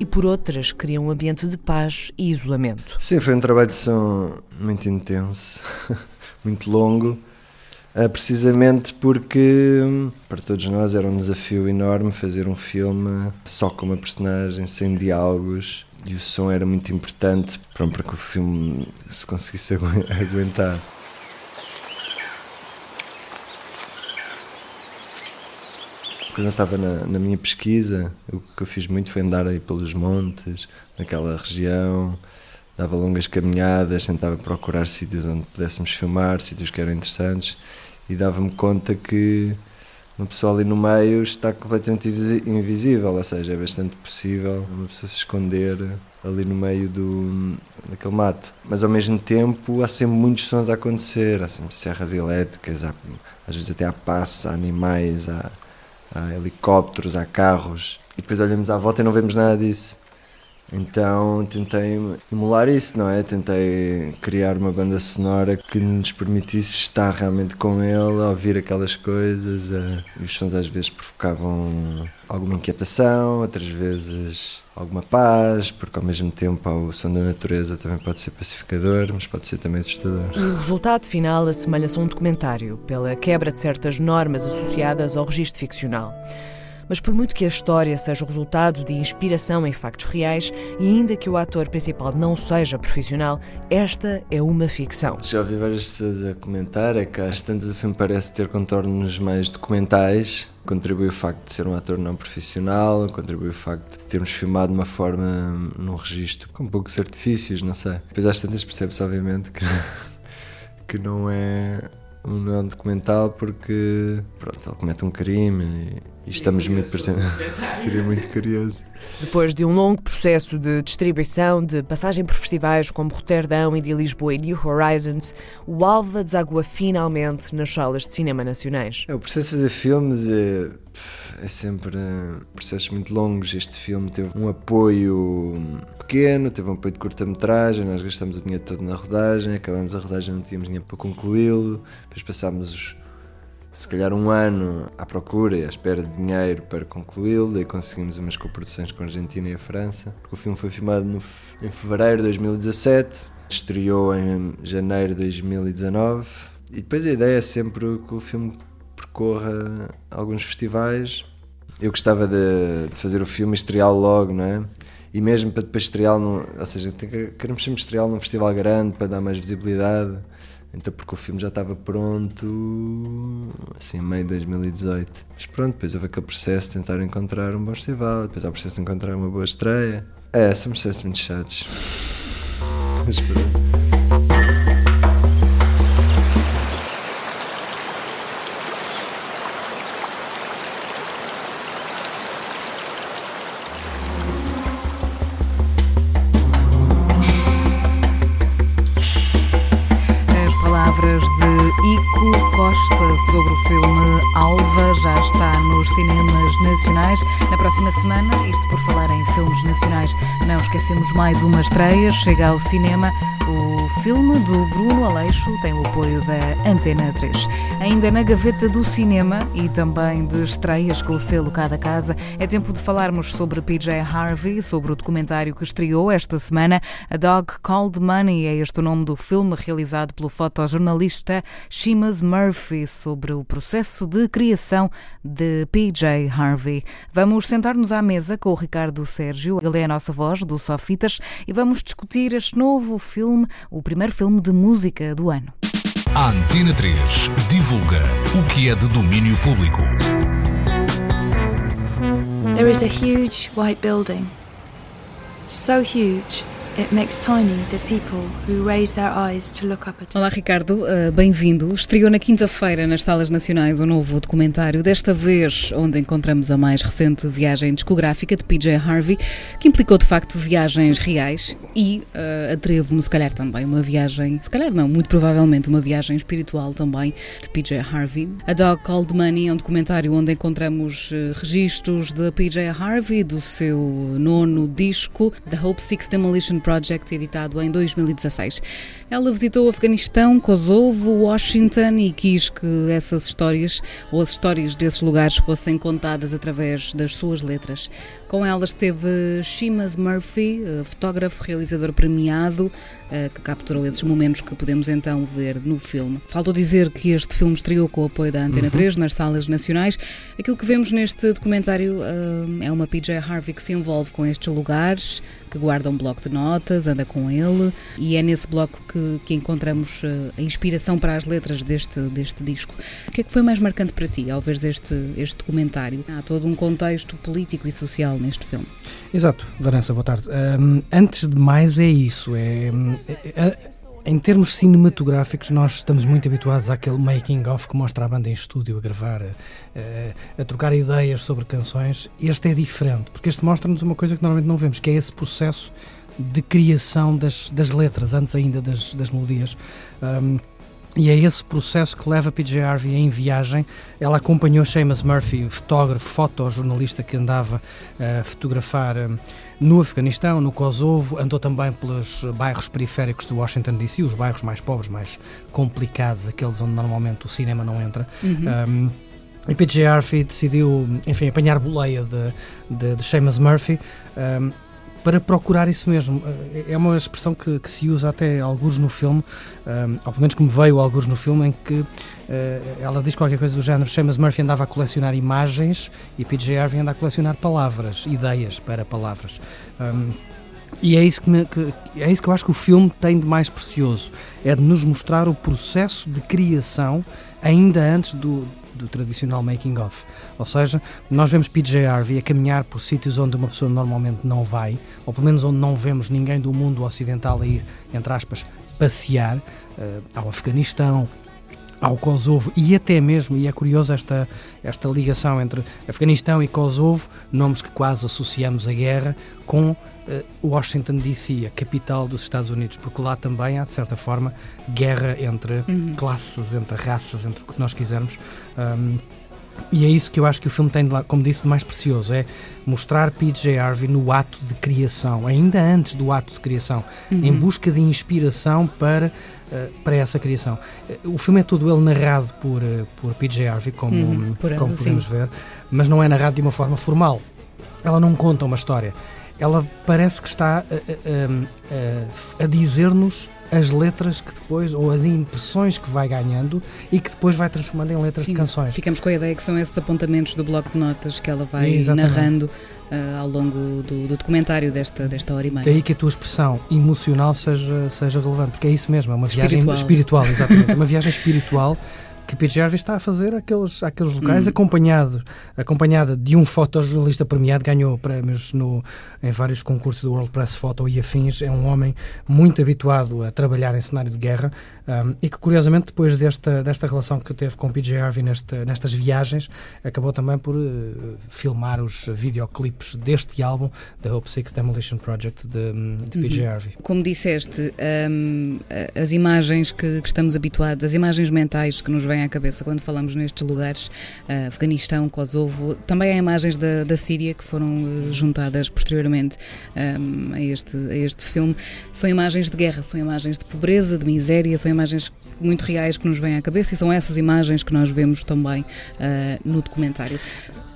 e por outras cria um ambiente de paz e isolamento. Sim, foi um trabalho de som muito intenso. muito longo, uh, precisamente porque hum, para todos nós era um desafio enorme fazer um filme só com uma personagem, sem diálogos, e o som era muito importante para que o filme se conseguisse aguentar. Quando eu estava na, na, minha pesquisa, o que eu fiz muito foi andar aí pelos montes, naquela região, dava longas caminhadas, tentava procurar sítios onde pudéssemos filmar, sítios que eram interessantes e dava-me conta que uma pessoa ali no meio está completamente invisível, ou seja, é bastante possível uma pessoa se esconder ali no meio do, daquele mato. Mas ao mesmo tempo há sempre muitos sons a acontecer, há sempre serras elétricas, há, às vezes até há passos, há animais, há, há helicópteros, há carros. E depois olhamos à volta e não vemos nada disso. Então tentei emular isso, não é? Tentei criar uma banda sonora que nos permitisse estar realmente com ele, ouvir aquelas coisas. E os sons às vezes provocavam alguma inquietação, outras vezes alguma paz, porque ao mesmo tempo o som da natureza também pode ser pacificador, mas pode ser também assustador. O resultado final assemelha-se a um documentário, pela quebra de certas normas associadas ao registro ficcional. Mas por muito que a história seja o resultado de inspiração em factos reais e ainda que o ator principal não seja profissional, esta é uma ficção. Já ouvi várias pessoas a comentar é que às tantas o filme parece ter contornos mais documentais. Contribui o facto de ser um ator não profissional, contribui o facto de termos filmado de uma forma num registro com poucos artifícios, não sei. Depois às tantas percebe-se obviamente que, que não é um não documental porque pronto, ele comete um crime e e estamos muito presentes. Seria muito curioso. Depois de um longo processo de distribuição, de passagem por festivais como Roterdão e de Lisboa e New Horizons, o Alva desagua finalmente nas salas de cinema nacionais. É, o processo de fazer filmes é, é sempre uh, processos muito longos. Este filme teve um apoio pequeno, teve um apoio de curta-metragem, nós gastamos o dinheiro todo na rodagem, acabamos a rodagem, não tínhamos dinheiro para concluí-lo, depois passámos os se calhar um ano à procura e à espera de dinheiro para concluí-lo, daí conseguimos umas coproduções com a Argentina e a França. O filme foi filmado no, em fevereiro de 2017, estreou em janeiro de 2019 e depois a ideia é sempre que o filme percorra alguns festivais. Eu gostava de, de fazer o filme e estreá-lo logo, não é? E mesmo para depois estreá-lo, ou seja, queremos sempre estreá-lo num festival grande para dar mais visibilidade. Então, porque o filme já estava pronto, assim, meio de 2018. Mas pronto, depois houve aquele processo de tentar encontrar um bom festival, depois há o processo de encontrar uma boa estreia. É, são processos muito chatos. Mas pronto. Sobre o filme Alva já está nos cinemas nacionais. Na próxima semana, isto por falar em filmes nacionais, não esquecemos mais uma estreia, chega ao cinema O filme do Bruno Aleixo tem o apoio da Antena 3. Ainda na gaveta do cinema e também de estreias com o selo Cada Casa, é tempo de falarmos sobre PJ Harvey, sobre o documentário que estreou esta semana. A Dog Called Money é este o nome do filme realizado pelo fotojornalista Seamus Murphy sobre o processo de criação de PJ Harvey. Vamos sentar-nos à mesa com o Ricardo Sérgio, ele é a nossa voz do Sofitas, e vamos discutir este novo filme, o primeiro filme de música do ano. A Antena 3 divulga o que é de domínio público. There is a huge white building. So huge Olá Ricardo, uh, bem-vindo. Estreou na quinta-feira nas salas nacionais o um novo documentário, desta vez onde encontramos a mais recente viagem discográfica de PJ Harvey, que implicou de facto viagens reais e uh, atrevo-me se calhar também uma viagem, se calhar não, muito provavelmente uma viagem espiritual também de PJ Harvey. A Dog Called Money é um documentário onde encontramos uh, registros de PJ Harvey, do seu nono disco, The Hope Six Demolition Project, editado em 2016. Ela visitou o Afeganistão, Kosovo, Washington e quis que essas histórias, ou as histórias desses lugares, fossem contadas através das suas letras. Com ela esteve Shimas Murphy, eh, fotógrafo, realizador premiado, eh, que capturou esses momentos que podemos então ver no filme. Faltou dizer que este filme estreou com o apoio da Antena uhum. 3 nas salas nacionais. Aquilo que vemos neste documentário eh, é uma PJ Harvey que se envolve com estes lugares, que guarda um bloco de notas, anda com ele, e é nesse bloco que, que encontramos a inspiração para as letras deste, deste disco. O que é que foi mais marcante para ti ao ver este, este documentário? Há todo um contexto político e social neste filme. Exato, Vanessa, boa tarde. Um, antes de mais, é isso. É, é, é, em termos cinematográficos, nós estamos muito habituados àquele making-of que mostra a banda em estúdio a gravar, a, a, trocar ideias sobre canções. Este é diferente, porque este mostra-nos uma coisa que normalmente não vemos, que é esse processo de criação das, das letras, antes ainda das, das melodias. Um, e é esse processo que leva PJ Harvey em viagem. Ela acompanhou Seamus Murphy, fotógrafo, fotojornalista que andava a fotografar hum, no Afeganistão, no Kosovo, andou também pelos bairros periféricos de Washington DC, os bairros mais pobres, mais complicados, aqueles onde normalmente o cinema não entra. Uhum. Um, e PJ Harvey decidiu, enfim, apanhar boleia de, de, de Seamus Murphy. Um, para procurar isso mesmo. É uma expressão que, que se usa até alguns no filme, um, eh, ou pelo menos que me veio alguns no filme, em que uh, ela diz qualquer coisa do género: Seamus Murphy andava a colecionar imagens e PJ Harvey anda a colecionar palavras, ideias para palavras. Um, e é isso que, me, que, é isso que eu acho que o filme tem de mais precioso: é de nos mostrar o processo de criação ainda antes do, do tradicional making of. Ou seja, nós vemos PJ Harvey a caminhar por sítios onde uma pessoa normalmente não vai, ou pelo menos onde não vemos ninguém do mundo ocidental a ir, entre aspas, passear, uh, ao Afeganistão, ao Kosovo e até mesmo, e é curioso esta, esta ligação entre Afeganistão e Kosovo, nomes que quase associamos à guerra, com Washington DC, a capital dos Estados Unidos, porque lá também há, de certa forma, guerra entre uhum. classes, entre raças, entre o que nós quisermos. Um, e é isso que eu acho que o filme tem, como disse, de mais precioso: é mostrar PJ Harvey no ato de criação, ainda antes do ato de criação, uhum. em busca de inspiração para, uh, para essa criação. Uh, o filme é todo ele narrado por, uh, por PJ Harvey, como, uhum, por como podemos sim. ver, mas não é narrado de uma forma formal. Ela não conta uma história. Ela parece que está a dizer-nos as letras que depois, ou as impressões que vai ganhando e que depois vai transformando em letras Sim, de canções. Ficamos com a ideia que são esses apontamentos do bloco de notas que ela vai Exatamente. narrando uh, ao longo do, do, documentário desta, desta hora e meia. Daí que a tua expressão emocional seja, seja relevante, porque é isso mesmo, é uma espiritual. viagem espiritual, exatamente, uma viagem espiritual que Pete Jarvis está a fazer aqueles, aqueles locais, hum. acompanhado, acompanhada de um fotojornalista premiado, ganhou prémios no, em vários concursos do World Press Photo e afins. É um homem muito habituado a trabalhar em cenário de guerra um, e que, curiosamente, depois desta, desta relação que teve com PJ Harvey neste, nestas viagens, acabou também por uh, filmar os videoclipes deste álbum, The Hope Six Demolition Project, de, de PJ uhum. Harvey. Como disseste, um, as imagens que, que estamos habituados, as imagens mentais que nos vêm à cabeça quando falamos nestes lugares, uh, Afeganistão, Kosovo, também há imagens da, da Síria que foram uh, juntadas posteriormente um, a, este, a este filme. São imagens de guerra, são imagens de pobreza, de miséria, são imagens muito reais que nos vêm à cabeça e são essas imagens que nós vemos também uh, no documentário.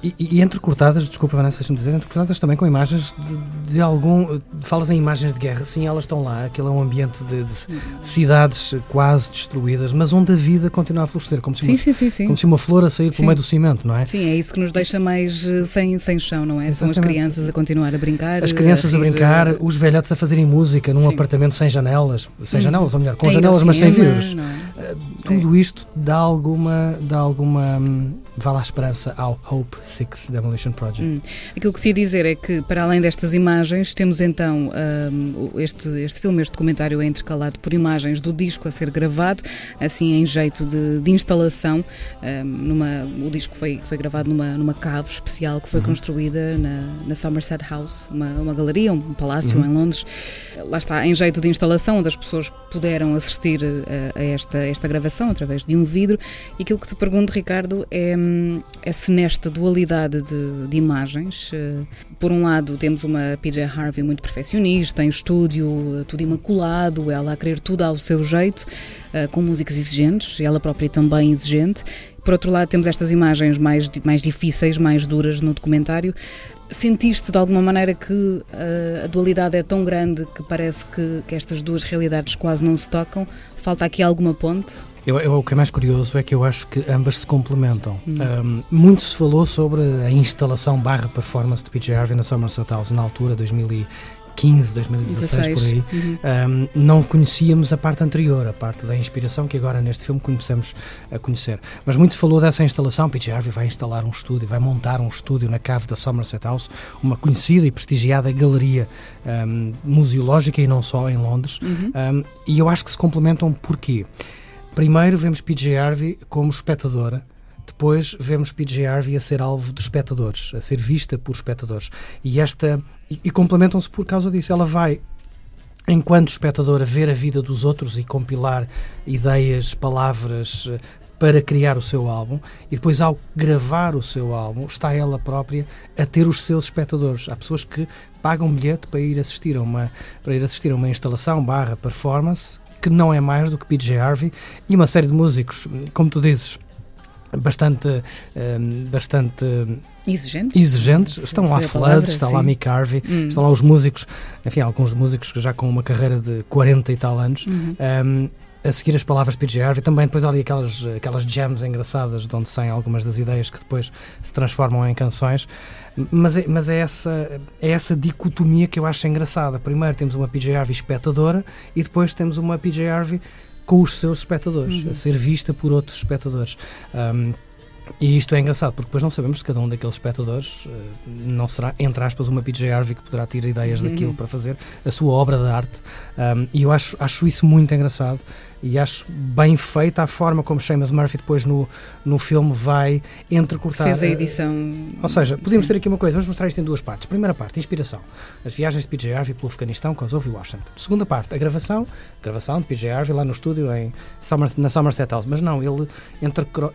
E, e entrecortadas, desculpa Vanessa, deixa-me dizer, entrecortadas também com imagens de, de, algum. Falas em imagens de guerra, sim, elas estão lá, aquilo é um ambiente de, de cidades quase destruídas, mas onde a vida continua a florescer, como se, sim, uma, sim, sim, como se uma flor a sair pelo meio do cimento, não é? Sim, é isso que nos deixa mais eh, sem, sem chão, não é? Exatamente. São as crianças a continuar a brincar. As crianças a, a brincar, de... os velhotes a fazerem música num apartamento sem janelas, sem uhum. janelas, ou melhor, com janelas, mas sem vidros. É? Tudo isto dá alguma. Dá alguma hum, vá lá a esperança ao Hope Six Demolition Project. Hum. Aquilo que se ia dizer é que, para além destas imagens, temos então um, este, este filme, este documentário é intercalado por imagens do disco a ser gravado, assim em jeito de, de instalação. Um, numa, o disco foi, foi gravado numa, numa cave especial que foi uhum. construída na, na, Somerset House, uma, uma galeria, um palácio uhum. em Londres. Lá está, em jeito de instalação, onde as pessoas puderam assistir a, a esta, esta gravação através de um vidro. E aquilo que te pergunto, Ricardo, é é se nesta dualidade de, de, imagens, eh, por um lado temos uma PJ Harvey muito perfeccionista, em estúdio, eh, tudo imaculado, ela a querer tudo ao seu jeito, eh, com músicas exigentes, ela própria também exigente. Por outro lado, temos estas imagens mais, mais difíceis, mais duras no documentário. Sentiste de alguma maneira que a dualidade é tão grande que parece que, que estas duas realidades quase não se tocam? Falta aqui alguma ponte? Eu, eu, o que é mais curioso é que eu acho que ambas se complementam. Hum. Um, muito se falou sobre a instalação barra performance de PJ Harvey na Somerset House na altura, 2015, 2016, 16. por aí. Uhum. Um, não conhecíamos a parte anterior, a parte da inspiração que agora neste filme conhecemos a conhecer. Mas muito se falou dessa instalação. PJ Harvey vai instalar um estúdio, vai montar um estúdio na cave da Somerset House, uma conhecida e prestigiada galeria um, museológica e não só em Londres. Uhum. e eu acho que se complementam porquê? Primeiro vemos PJ Harvey como espectadora, depois vemos PJ Harvey a ser alvo dos espectadores, a ser vista por espectadores. E esta e, e complementam-se por causa disso. Ela vai enquanto espectadora ver a vida dos outros e compilar ideias, palavras eh, para criar o seu álbum e depois ao gravar o seu álbum está ela própria a ter os seus espectadores. Há pessoas que pagam bilhete para ir assistir a uma para ir assistir a uma instalação barra performance que não é mais do que PJ Harvey e uma série de músicos, como tu dizes, bastante, ehm, bastante exigentes. exigentes. Estão lá Flood, está sim. lá Mick Harvey, hum. estão lá os músicos, enfim, alguns músicos já com uma carreira de 40 e tal anos. Uhum. Um, ehm, a seguir as palavras de PJ Harvey, também depois há ali aquelas, aquelas jams engraçadas de onde saem algumas das ideias que depois se transformam em canções. Mas é, mas é, essa, é essa dicotomia que eu acho engraçada. Primeiro temos uma PJ Harvey espectadora e depois temos uma PJ Harvey com os seus espectadores, uhum. a ser vista por outros espectadores. Um, e isto é engraçado, porque depois não sabemos se cada um daqueles espectadores uh, não será, entre aspas, uma PJ Harvey que poderá ter ideias uhum. daquilo para fazer a sua obra de arte. Um, e eu acho, acho isso muito engraçado e acho bem feita a forma como Seamus Murphy depois no, no filme vai entrecortar. Fez a edição. Ou seja, podemos ter aqui uma coisa, vamos mostrar isto em duas partes. Primeira parte, inspiração. As viagens de PJ Harvey pelo Afeganistão, Kosovo e Washington. Segunda parte, a gravação. Gravação de PJ Harvey lá no estúdio em na Somerset House. Mas não, ele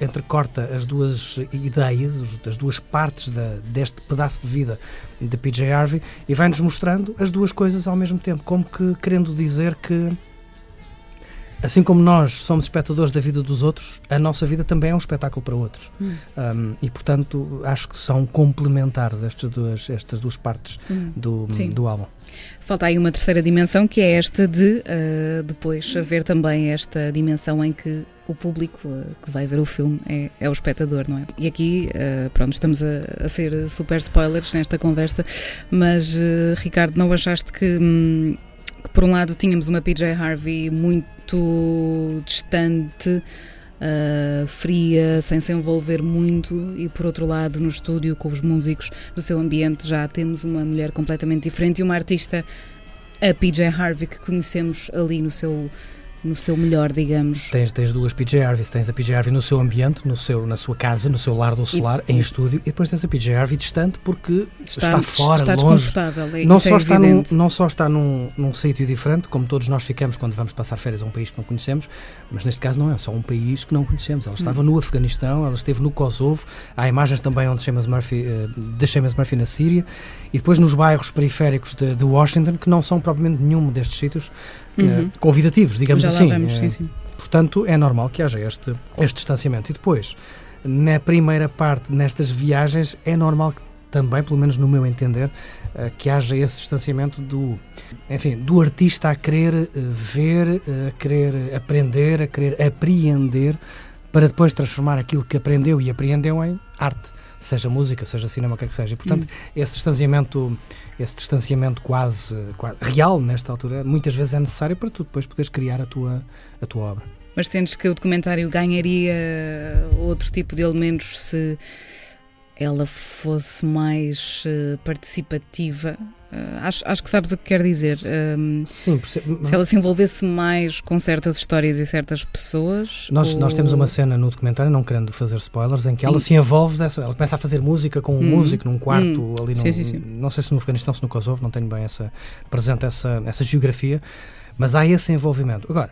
entrecorta as duas ideias, as duas partes da, deste pedaço de vida de PJ Harvey e vai-nos mostrando as duas coisas ao mesmo tempo, como que querendo dizer que Assim como nós somos espectadores da vida dos outros, a nossa vida também é um espetáculo para outros. Hum. Um, e, portanto, acho que são complementares estas duas, estas duas partes hum. do, do álbum. Falta aí uma terceira dimensão, que é esta de uh, depois haver também esta dimensão em que o público uh, que vai ver o filme é, é o espectador, não é? E aqui, uh, pronto, estamos a, a, ser super spoilers nesta conversa, mas, Ricardo, não achaste que, hum, que, por um lado, tínhamos uma PJ Harvey muito distante, uh, fria, sem se envolver muito, e por outro lado, no estúdio, com os músicos do seu ambiente, já temos uma mulher completamente diferente e uma artista, a PJ Harvey, que conhecemos ali no seu no seu melhor, digamos. Tens, tens duas PJ Harveys, tens a PJ Harvey no seu ambiente, no seu, na sua casa, no seu lar do solar, e, em estúdio, e depois tens a PJ Harvey distante porque está, está fora, está longe. desconfortável. Não só, é está num, não só está num, num sítio diferente, como todos nós ficamos quando vamos passar férias a um país que não conhecemos, mas neste caso não é só um país que não conhecemos. Ela estava hum. no Afeganistão, ela esteve no Kosovo, há imagens também onde Seamus Murphy, uh, de Seamus Murphy na Síria, e depois nos bairros periféricos de, de Washington, que não são propriamente nenhum destes sítios uhum. uh, convidativos, digamos Já assim. Vamos, sim, sim. Portanto, é normal que haja este, este distanciamento. E depois, na primeira parte, nestas viagens, é normal que também, pelo menos no meu entender, uh, que haja esse distanciamento do, enfim, do artista a querer uh, ver, a querer aprender, a querer apreender, para depois transformar aquilo que aprendeu e apreendeu em arte, seja música, seja cinema, o que é que seja. E, portanto, hum. esse distanciamento esse distanciamento quase, quase, real nesta altura muitas vezes é necessário para tu depois poderes criar a tua, a tua obra. Mas sentes que o documentário ganharia outro tipo de elementos se ela fosse mais uh, participativa acho, acho que sabes o que quer dizer. Um, Sim, se ela se envolvesse mais com certas histórias e certas pessoas. Nós, ou... nós temos uma cena no documentário, não querendo fazer spoilers, em que ela sim. se envolve dessa. Ela começa a fazer música com um hum. músico num quarto hum. ali no. Sim, sim, sim. Não sei se no Afeganistão, se no Kosovo, não tenho bem essa, presente essa, essa geografia, mas há esse envolvimento. Agora,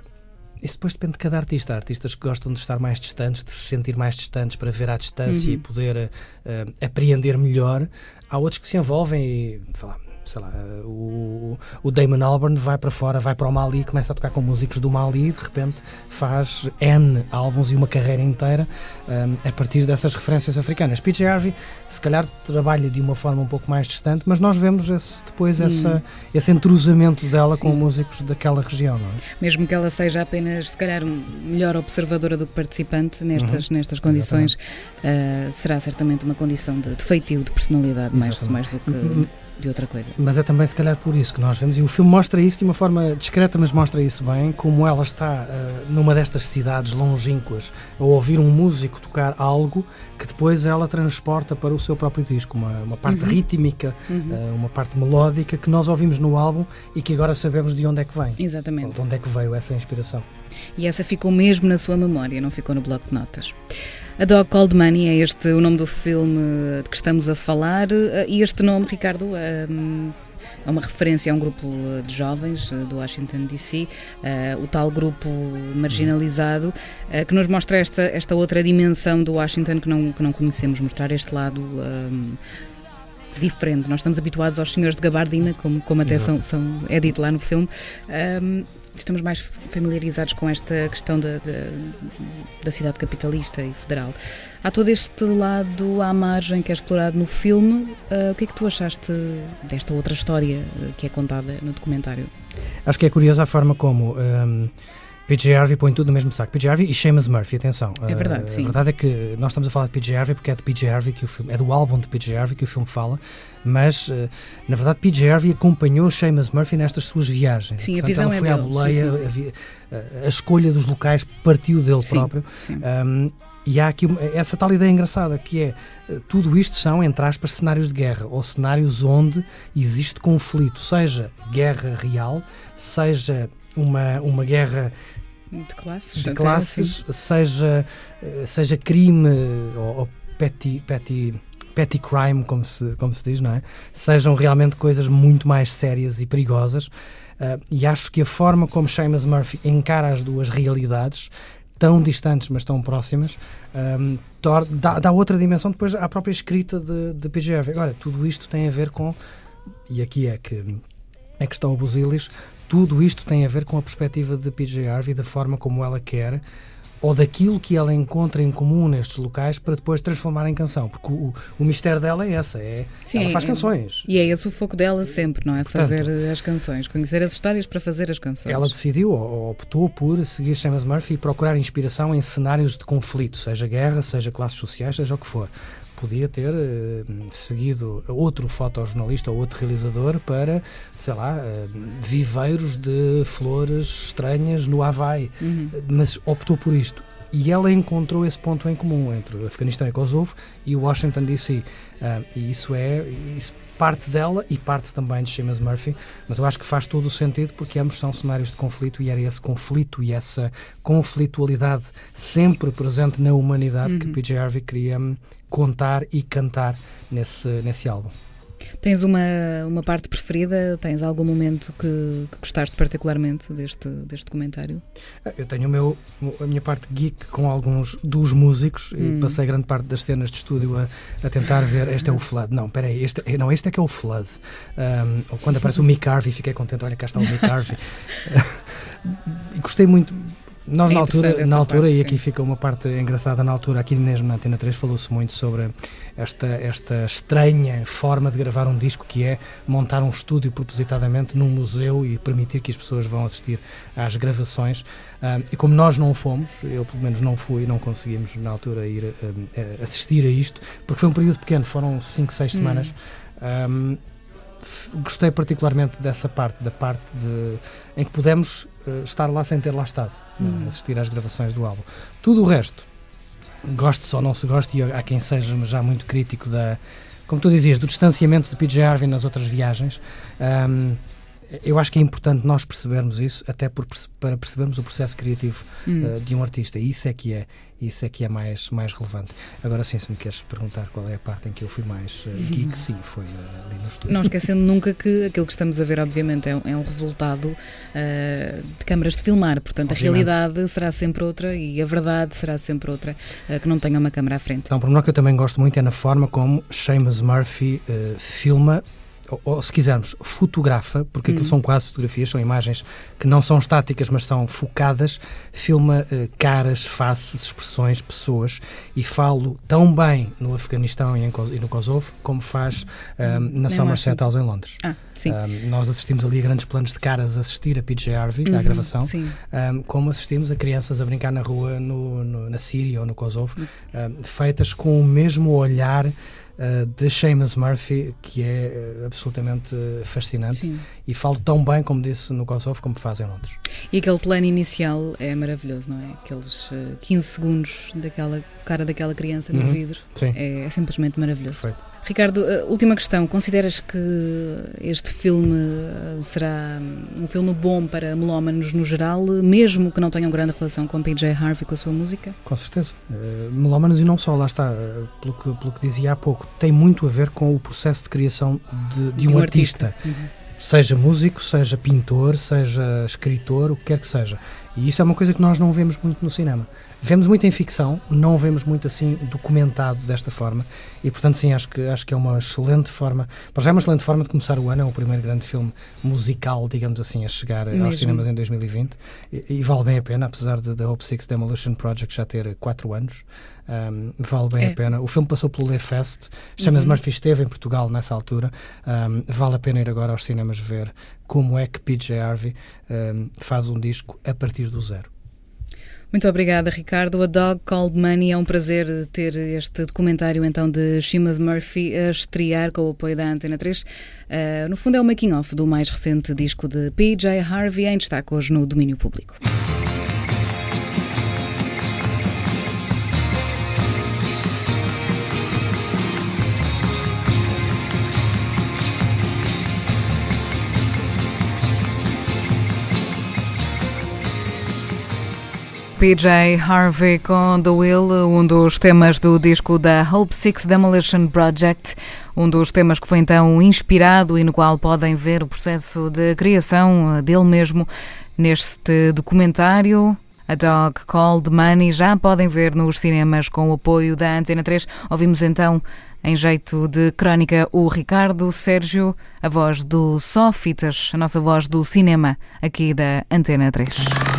isso depois depende de cada artista. Há artistas que gostam de estar mais distantes, de se sentir mais distantes para ver à distância uhum. e poder uh, apreender melhor. Há outros que se envolvem e falar, sei lá, o, o Damon Albarn vai para fora, vai para o Mali, começa a tocar com músicos do Mali e de repente faz N álbuns e uma carreira inteira um, a partir dessas referências africanas. PJ Harvey, se calhar, trabalha de uma forma um pouco mais distante, mas nós vemos esse, depois hum. essa, esse entrosamento dela Sim. com músicos daquela região. Não é? Mesmo que ela seja apenas, se calhar, melhor observadora do que participante nestas, uhum. nestas condições, uh, será certamente uma condição de, de feitio, de personalidade, mais, mais do que. De outra coisa. Mas é também, se calhar, por isso que nós vemos, e o filme mostra isso de uma forma discreta, mas mostra isso bem, como ela está uh, numa destas cidades longínquas a ouvir um músico tocar algo que depois ela transporta para o seu próprio disco, uma, uma parte uhum. rítmica, uhum. Uh, uma parte melódica que nós ouvimos no álbum e que agora sabemos de onde é que vem. Exatamente. de onde é que veio essa inspiração. E essa ficou mesmo na sua memória, não ficou no bloco de notas. A Dog Called Money é este o nome do filme de que estamos a falar eh, e este nome, Ricardo, é uma referência a um grupo de jovens eh, do Washington DC, o tal grupo marginalizado, que nos mostra esta, esta outra dimensão do Washington que não, que não conhecemos, mostrar este lado um, diferente. Nós estamos habituados aos senhores de gabardina, como, como até são, são, é dito lá no filme. Um, estamos mais familiarizados com esta questão da, da, da, cidade capitalista e federal. Há todo este lado à margem que é explorado no filme. Uh, o que é que tu achaste desta outra história que é contada no documentário? Acho que é curiosa a forma como. Um, PJ Harvey põe tudo no mesmo saco. PJ Harvey e Seamus Murphy, atenção. É verdade, uh, sim. A verdade é que nós estamos a falar de PJ Harvey porque é de PJ Harvey que o filme, é do álbum de PJ Harvey que o filme fala, mas uh, na verdade PJ Harvey acompanhou Seamus Murphy nestas suas viagens. Sim, Portanto, a visão ela foi é à boleia, sim, sim, sim. A, a, escolha dos locais partiu dele próprio. Sim. Um, e há aqui essa tal ideia engraçada que é eh, tudo isto são, entre aspas, cenários de guerra ou cenários onde existe conflito, seja guerra real, seja uma, uma guerra de classes, de classes seja, eh, seja crime ou, ou petty, petty, petty crime, como se, como se diz, não é? Sejam realmente coisas muito mais sérias e perigosas. Uh, e acho que a forma como Seamus Murphy encara as duas realidades, tão distantes mas tão próximas, um, eh, dá, dá, outra dimensão depois à própria escrita de, de PGF. Agora, tudo isto tem a ver com, e aqui é que é que estão o Busilis, tudo isto tem a ver com a perspectiva de PJ Harvey, da forma como ela quer ou daquilo que ela encontra em comum nestes locais para depois transformar em canção. Porque o, o mistério dela é essa, é, Sim, ela faz é, canções. E é esse o foco dela sempre, não é? Portanto, fazer as canções, conhecer as histórias para fazer as canções. Ela decidiu, ou optou por seguir Seamus Murphy e procurar inspiração em cenários de conflito, seja guerra, seja classes sociais, seja o que for podia ter uh, seguido outro fotojornalista ou outro realizador para, sei lá, uh, viveiros de flores estranhas no Havaí, uhum. mas optou por isto. e ela encontrou esse ponto em comum entre o Afeganistão e Kosovo e o Washington DC. Uh, e isso é isso parte dela e parte também de Seamus Murphy, mas eu acho que faz todo o sentido porque ambos são cenários de conflito e era esse conflito e essa conflitualidade sempre presente na humanidade uhum. que PJ Harvey queria hum, contar e cantar nesse, nesse álbum. Tens uma, uma parte preferida? Tens algum momento que, que gostaste particularmente deste, deste documentário? Ah, eu tenho o meu, a minha parte geek com alguns dos músicos hum. e passei grande parte das cenas de estúdio a, a tentar ver. Este é o Flood. Não, peraí, este, é, não, este é que é o Flood. Um, quando aparece o Mick Harvey, fiquei contente. Olha, cá está o Mick Harvey. e gostei muito nós, é na altura, na altura parte, e aqui sim. fica uma parte engraçada, na altura, aqui mesmo na Antena 3, falou-se muito sobre esta, esta estranha forma de gravar um disco que é montar um estúdio propositadamente num museu e permitir que as pessoas vão assistir às gravações. Uh, e como nós não fomos, eu pelo menos não fui, não conseguimos na altura ir uh, assistir a isto, porque foi um período pequeno, foram 5, 6 hum. semanas. Um, gostei particularmente dessa parte, da parte de, em que pudemos uh, estar lá sem ter lá estado, hum. assistir às gravações do álbum. Tudo o resto, goste ou não se goste, e há quem seja já muito crítico da, como tu dizias, do distanciamento de PJ Harvey nas outras viagens. Um, eu acho que é importante nós percebermos isso, até por, para percebermos o processo criativo hum. uh, de um artista. E isso é que é, isso é que é mais, mais relevante. Agora sim, se me queres perguntar qual é a parte em que eu fui mais uh, geek, sim, foi uh, ali no estúdio. Não esquecendo nunca que aquilo que estamos a ver, obviamente, é, um, é um resultado de câmaras de filmar. Portanto, obviamente. a realidade será sempre outra e a verdade será sempre outra, que não tenha uma câmara à frente. Então, um pormenor que eu também gosto muito é na forma como Seamus Murphy filma ou, ou, se quisermos, fotografa, porque aquilo uhum. são quase fotografias, são imagens que não são estáticas, mas são focadas, filma uh, caras, faces, expressões, pessoas, e falo tão bem no Afeganistão e, em, e no Kosovo, como faz um, na Somerset House em Londres. Ah, sim. Um, nós assistimos ali a grandes planos de caras a assistir a PJ Harvey, uhum, à gravação, um, como assistimos a crianças a brincar na rua no, no, na Síria ou no Kosovo, uhum. feitas com o mesmo olhar uh, de Seamus Murphy, que é uh, absolutamente fascinante. Sim. E falo tão bem, como disse, no Kosovo, como faz em Londres. E aquele plano inicial é maravilhoso, não é? Aqueles uh, eh, 15 segundos daquela cara daquela criança no uhum. vidro. Sim. É, é simplesmente maravilhoso. Perfeito. Ricardo, última questão. Consideras que este filme será um filme bom para melómanos no geral, mesmo que não tenham grande relação com PJ Harvey, com a sua música? Com certeza. Uh, melómanos e não só, lá está, uh, pelo, que, pelo que dizia há pouco, tem muito a ver com o processo de criação de, de, de um, um, artista. artista. Uhum. Seja músico, seja pintor, seja escritor, o que quer que seja. E isso é uma coisa que nós não vemos muito no cinema. Vemos muito em ficção, não vemos muito assim documentado desta forma e, portanto, sim, acho que, acho que é uma excelente forma. Mas já é uma excelente forma de começar o ano. É o primeiro grande filme musical, digamos assim, a chegar Mesmo. aos cinemas em 2020 e, e, vale bem a pena, apesar de The Hope Six Demolition Project já ter 4 anos. Um, vale bem é. a pena. O filme passou pelo Le Fest, chama-se uhum. Murphy esteve em Portugal nessa altura. Um, vale a pena ir agora aos cinemas ver como é que PJ Harvey um, faz um disco a partir do zero. Muito obrigada, Ricardo. A Dog Called Money é um prazer ter este documentário então de Seamus Murphy a estrear com o apoio da Antena 3. Uh, ah, no fundo é o making-off do mais recente disco de PJ Harvey em destaque hoje no domínio público. PJ Harvey com The Will, um dos temas do disco da Hope Six Demolition Project, um dos temas que foi então inspirado e no qual podem ver o processo de criação dele mesmo neste documentário. A Dog Called Money já podem ver nos cinemas com o apoio da Antena 3. Ouvimos então em jeito de crónica o Ricardo Sérgio, a voz do Sófitas, a nossa voz do cinema aqui da Antena 3.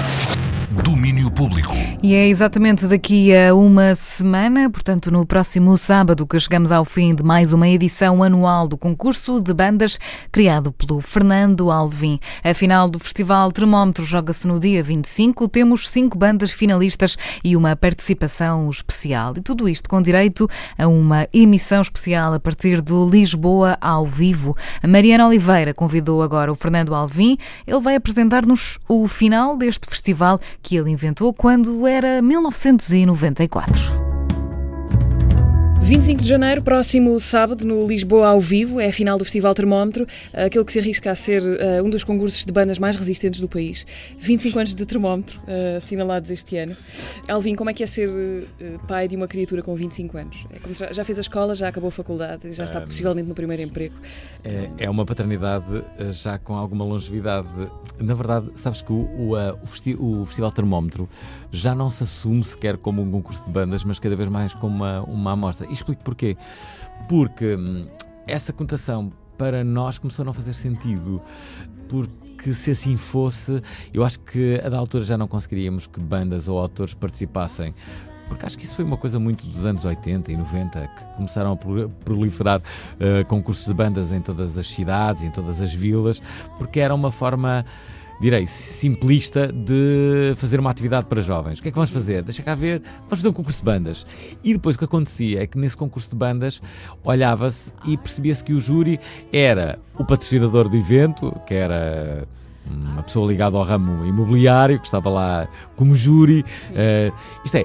Domínio Público. E é exatamente daqui a uma semana, portanto, no próximo sábado, que chegamos ao fim de mais uma edição anual do concurso de bandas criado pelo Fernando Alvim. A final do Festival Termómetro joga-se no dia 25. Temos cinco bandas finalistas e uma participação especial. E tudo isto com direito a uma emissão especial a partir do Lisboa ao vivo. A Mariana Oliveira convidou agora o Fernando Alvim. Ele vai apresentar-nos o final deste festival que ele inventou quando era 1994. 25 de janeiro, próximo sábado, no Lisboa ao vivo, é a final do Festival Termómetro, aquele que se arrisca a ser uh, um dos concursos de bandas mais resistentes do país. 25 anos de termómetro uh, assinalados este ano. Alvin, como é que é ser uh, pai de uma criatura com 25 anos? É já, já, fez a escola, já acabou a faculdade, já está um, possivelmente no primeiro emprego. É, é, uma paternidade já com alguma longevidade. Na verdade, sabes que o, o, o, festi o Festival Termómetro já não se assume sequer como um concurso de bandas, mas cada vez mais como uma, uma amostra explico porquê. Porque hum, essa conotação para nós começou a não fazer sentido. Porque se assim fosse, eu acho que a da altura já não conseguiríamos que bandas ou autores participassem porque acho que isso foi uma coisa muito dos anos 80 e 90 que começaram a proliferar uh, concursos de bandas em todas as cidades, em todas as vilas, porque era uma forma direi, simplista de fazer uma atividade para jovens. O que é que vamos fazer? Deixa cá ver, vamos fazer um concurso de bandas. E depois o que acontecia é que nesse concurso de bandas olhava-se e percebia-se que o júri era o patrocinador do evento, que era uma pessoa ligada ao ramo imobiliário, que estava lá como júri. Uh, isto é,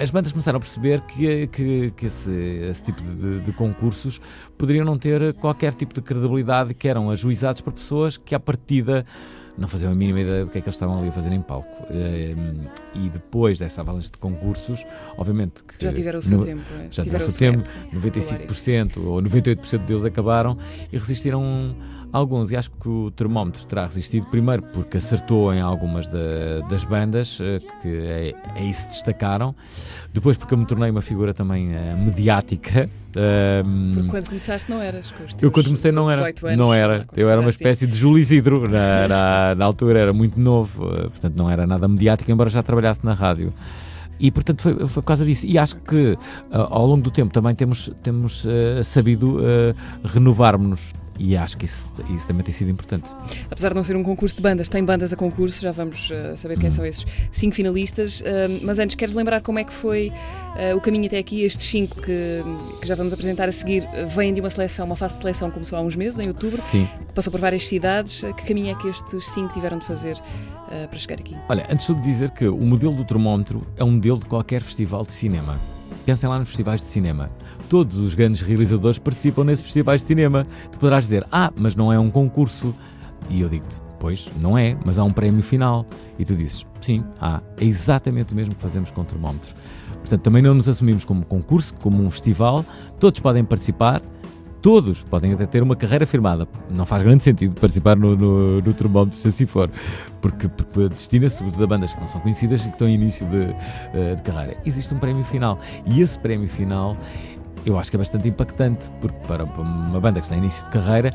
as bandas começaram a perceber que, que, que esse, esse, tipo de, de, concursos poderiam não ter qualquer tipo de credibilidade, que eram ajuizados por pessoas que, à partida, não faziam a mínima ideia do que é que eles estavam ali a fazer em palco. Ehm, e depois dessa avalanche de concursos, obviamente que. Já tiveram o seu no, tempo. É? Já tiveram o seu tempo, 95% ou 98% deles acabaram e resistiram alguns. E acho que o termómetro terá resistido, primeiro porque acertou em algumas da, das bandas eh, que aí é, é se destacaram, depois porque eu me tornei uma figura também uh, mediática. Um, Porque quando começaste não eras Eu quando comecei não era. Anos, não era. Eu era uma espécie de Júlio Isidro na, na, na, altura, era muito novo, eh, portanto não era nada mediático, embora já trabalhasse na rádio. E portanto foi, foi por causa disso. E acho que uh, ao longo do tempo também temos, temos uh, sabido uh, renovar-nos e acho que isso, isso, também tem sido importante. Apesar de não ser um concurso de bandas, tem bandas a concurso, já vamos uh, saber quem hum. são esses cinco finalistas. Uh, mas antes, queres lembrar como é que foi uh, o caminho até aqui? Estes cinco que, que, já vamos apresentar a seguir vêm de uma seleção, uma fase de seleção que começou há uns meses, em outubro, Sim. passou por várias cidades. Que caminho é que estes cinco tiveram de fazer para chegar aqui? Olha, antes de dizer que o modelo do termómetro é um modelo de qualquer festival de cinema. Pensem lá nos festivais de cinema. Todos os grandes realizadores participam nesses festivais de cinema. Tu poderás dizer, ah, mas não é um concurso. E eu digo-te, pois, não é, mas há um prémio final. E tu dizes, sim, há. É exatamente o mesmo que fazemos com o termómetro. Portanto, também não nos assumimos como concurso, como um festival. Todos podem participar todos podem até ter uma carreira firmada. Não faz grande sentido participar no, no, no termómetro se assim for, porque, porque destina-se sobretudo a bandas que não são conhecidas e que estão em início de, uh, de carreira. Existe um prémio final e esse prémio final eu acho que é bastante impactante, porque para uma banda que está em início de carreira,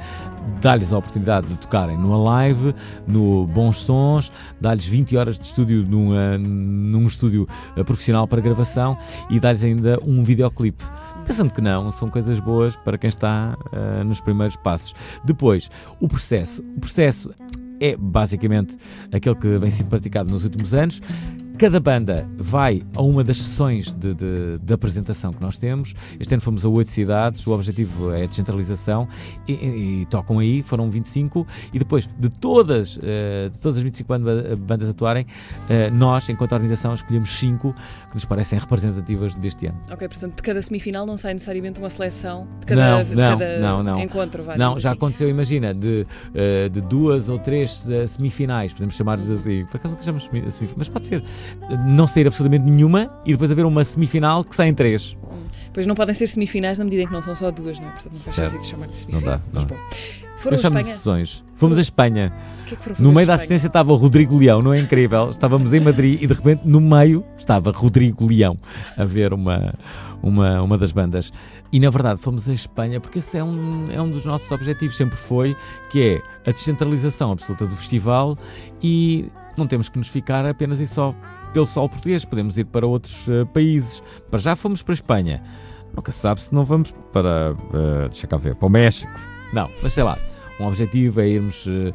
dá-lhes a oportunidade de tocarem numa live, no Bons Sons, dá-lhes 20 horas de estúdio num, num estúdio eh, profissional para gravação e dá-lhes ainda um videoclipe. Pensando que não, são coisas boas para quem está uh, nos primeiros passos. Depois, o processo. O processo é basicamente aquele que vem sendo praticado nos últimos anos. Cada banda vai a uma das sessões de, de, de, apresentação que nós temos. Este ano fomos a oito cidades, o objetivo é a descentralização e, e, e, tocam aí, foram 25, e depois de todas, uh, de todas as 25 bandas, bandas atuarem, uh, nós, enquanto organização, escolhemos 5 que nos parecem representativas deste ano. Ok, portanto, de cada semifinal não sai necessariamente uma seleção de cada, não, de não, cada não, não. encontro. Vai, não, já assim. aconteceu, imagina, de, uh, de duas ou três semifinais, podemos chamar-lhes assim, por acaso nunca chamamos semifinais, mas pode ser não sair absolutamente nenhuma e depois haver uma semifinal que saem três. Pois não podem ser semifinais na medida em que não são só duas, não é? Portanto, não faz sentido chamar de semifinais. Não dá. Não. Foram a sessões. Fomos a Espanha. Que é que no meio da assistência estava o Rodrigo Leão, não é incrível? Estávamos em Madrid e de repente no meio estava Rodrigo Leão a ver uma, uma, uma das bandas. E na verdade fomos a Espanha porque esse é um, é um dos nossos objetivos, sempre foi, que é a descentralização absoluta do festival e não temos que nos ficar apenas e só pelo solo português, podemos ir para outros uh, países. Para já fomos para a Espanha. Nunca se sabe se não vamos para. Uh, deixa cá ver, para o México. Não, mas sei lá. Um objetivo é irmos uh,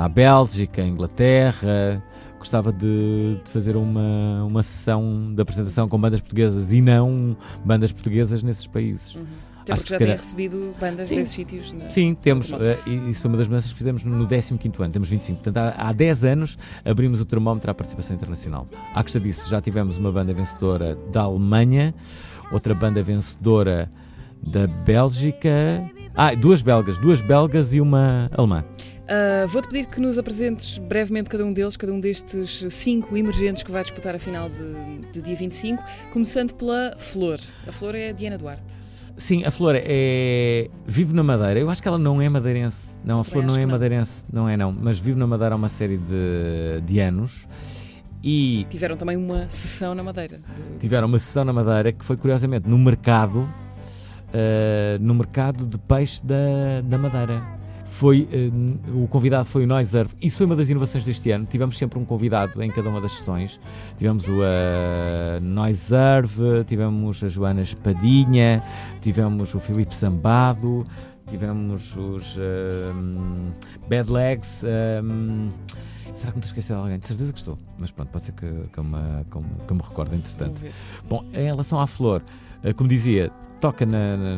à Bélgica, à Inglaterra. Gostava de, de, fazer uma, uma sessão de apresentação com bandas portuguesas e não bandas portuguesas nesses países. Uhum. Até porque já têm recebido bandas sim, desses sítios. Na... Sim, temos. Uh, isso foi uma das mudanças que fizemos no 15 ano, temos 25. Portanto, há, há 10 anos abrimos o termómetro à participação internacional. À custa disso, já tivemos uma banda vencedora da Alemanha, outra banda vencedora da Bélgica. Ah, duas belgas, duas belgas e uma alemã. Uh, Vou-te pedir que nos apresentes brevemente cada um deles, cada um destes cinco emergentes que vai disputar a final de, de dia 25, começando pela Flor. A Flor é a Diana Duarte. Sim, a Flor é. vive na Madeira. Eu acho que ela não é madeirense. Não, a Flor não é não. madeirense, não é não. Mas vive na Madeira há uma série de, de anos. E tiveram também uma sessão na Madeira. Tiveram uma sessão na Madeira que foi curiosamente no mercado, uh, no mercado de peixe da, da Madeira foi uh, o convidado foi o Noiserve. Isso foi uma das inovações deste ano. Tivemos sempre um convidado em cada uma das sessões. Tivemos o uh, Noiserve, tivemos a Joana Espadinha, tivemos o Filipe Sambado, tivemos os Bad Legs. Um, Será que me estou a esquecer de alguém? De certeza que estou. Mas pronto, pode ser que, que, eu, me, que, eu, que me recorde, entretanto. Bom, em relação à flor, como dizia, toca na, na,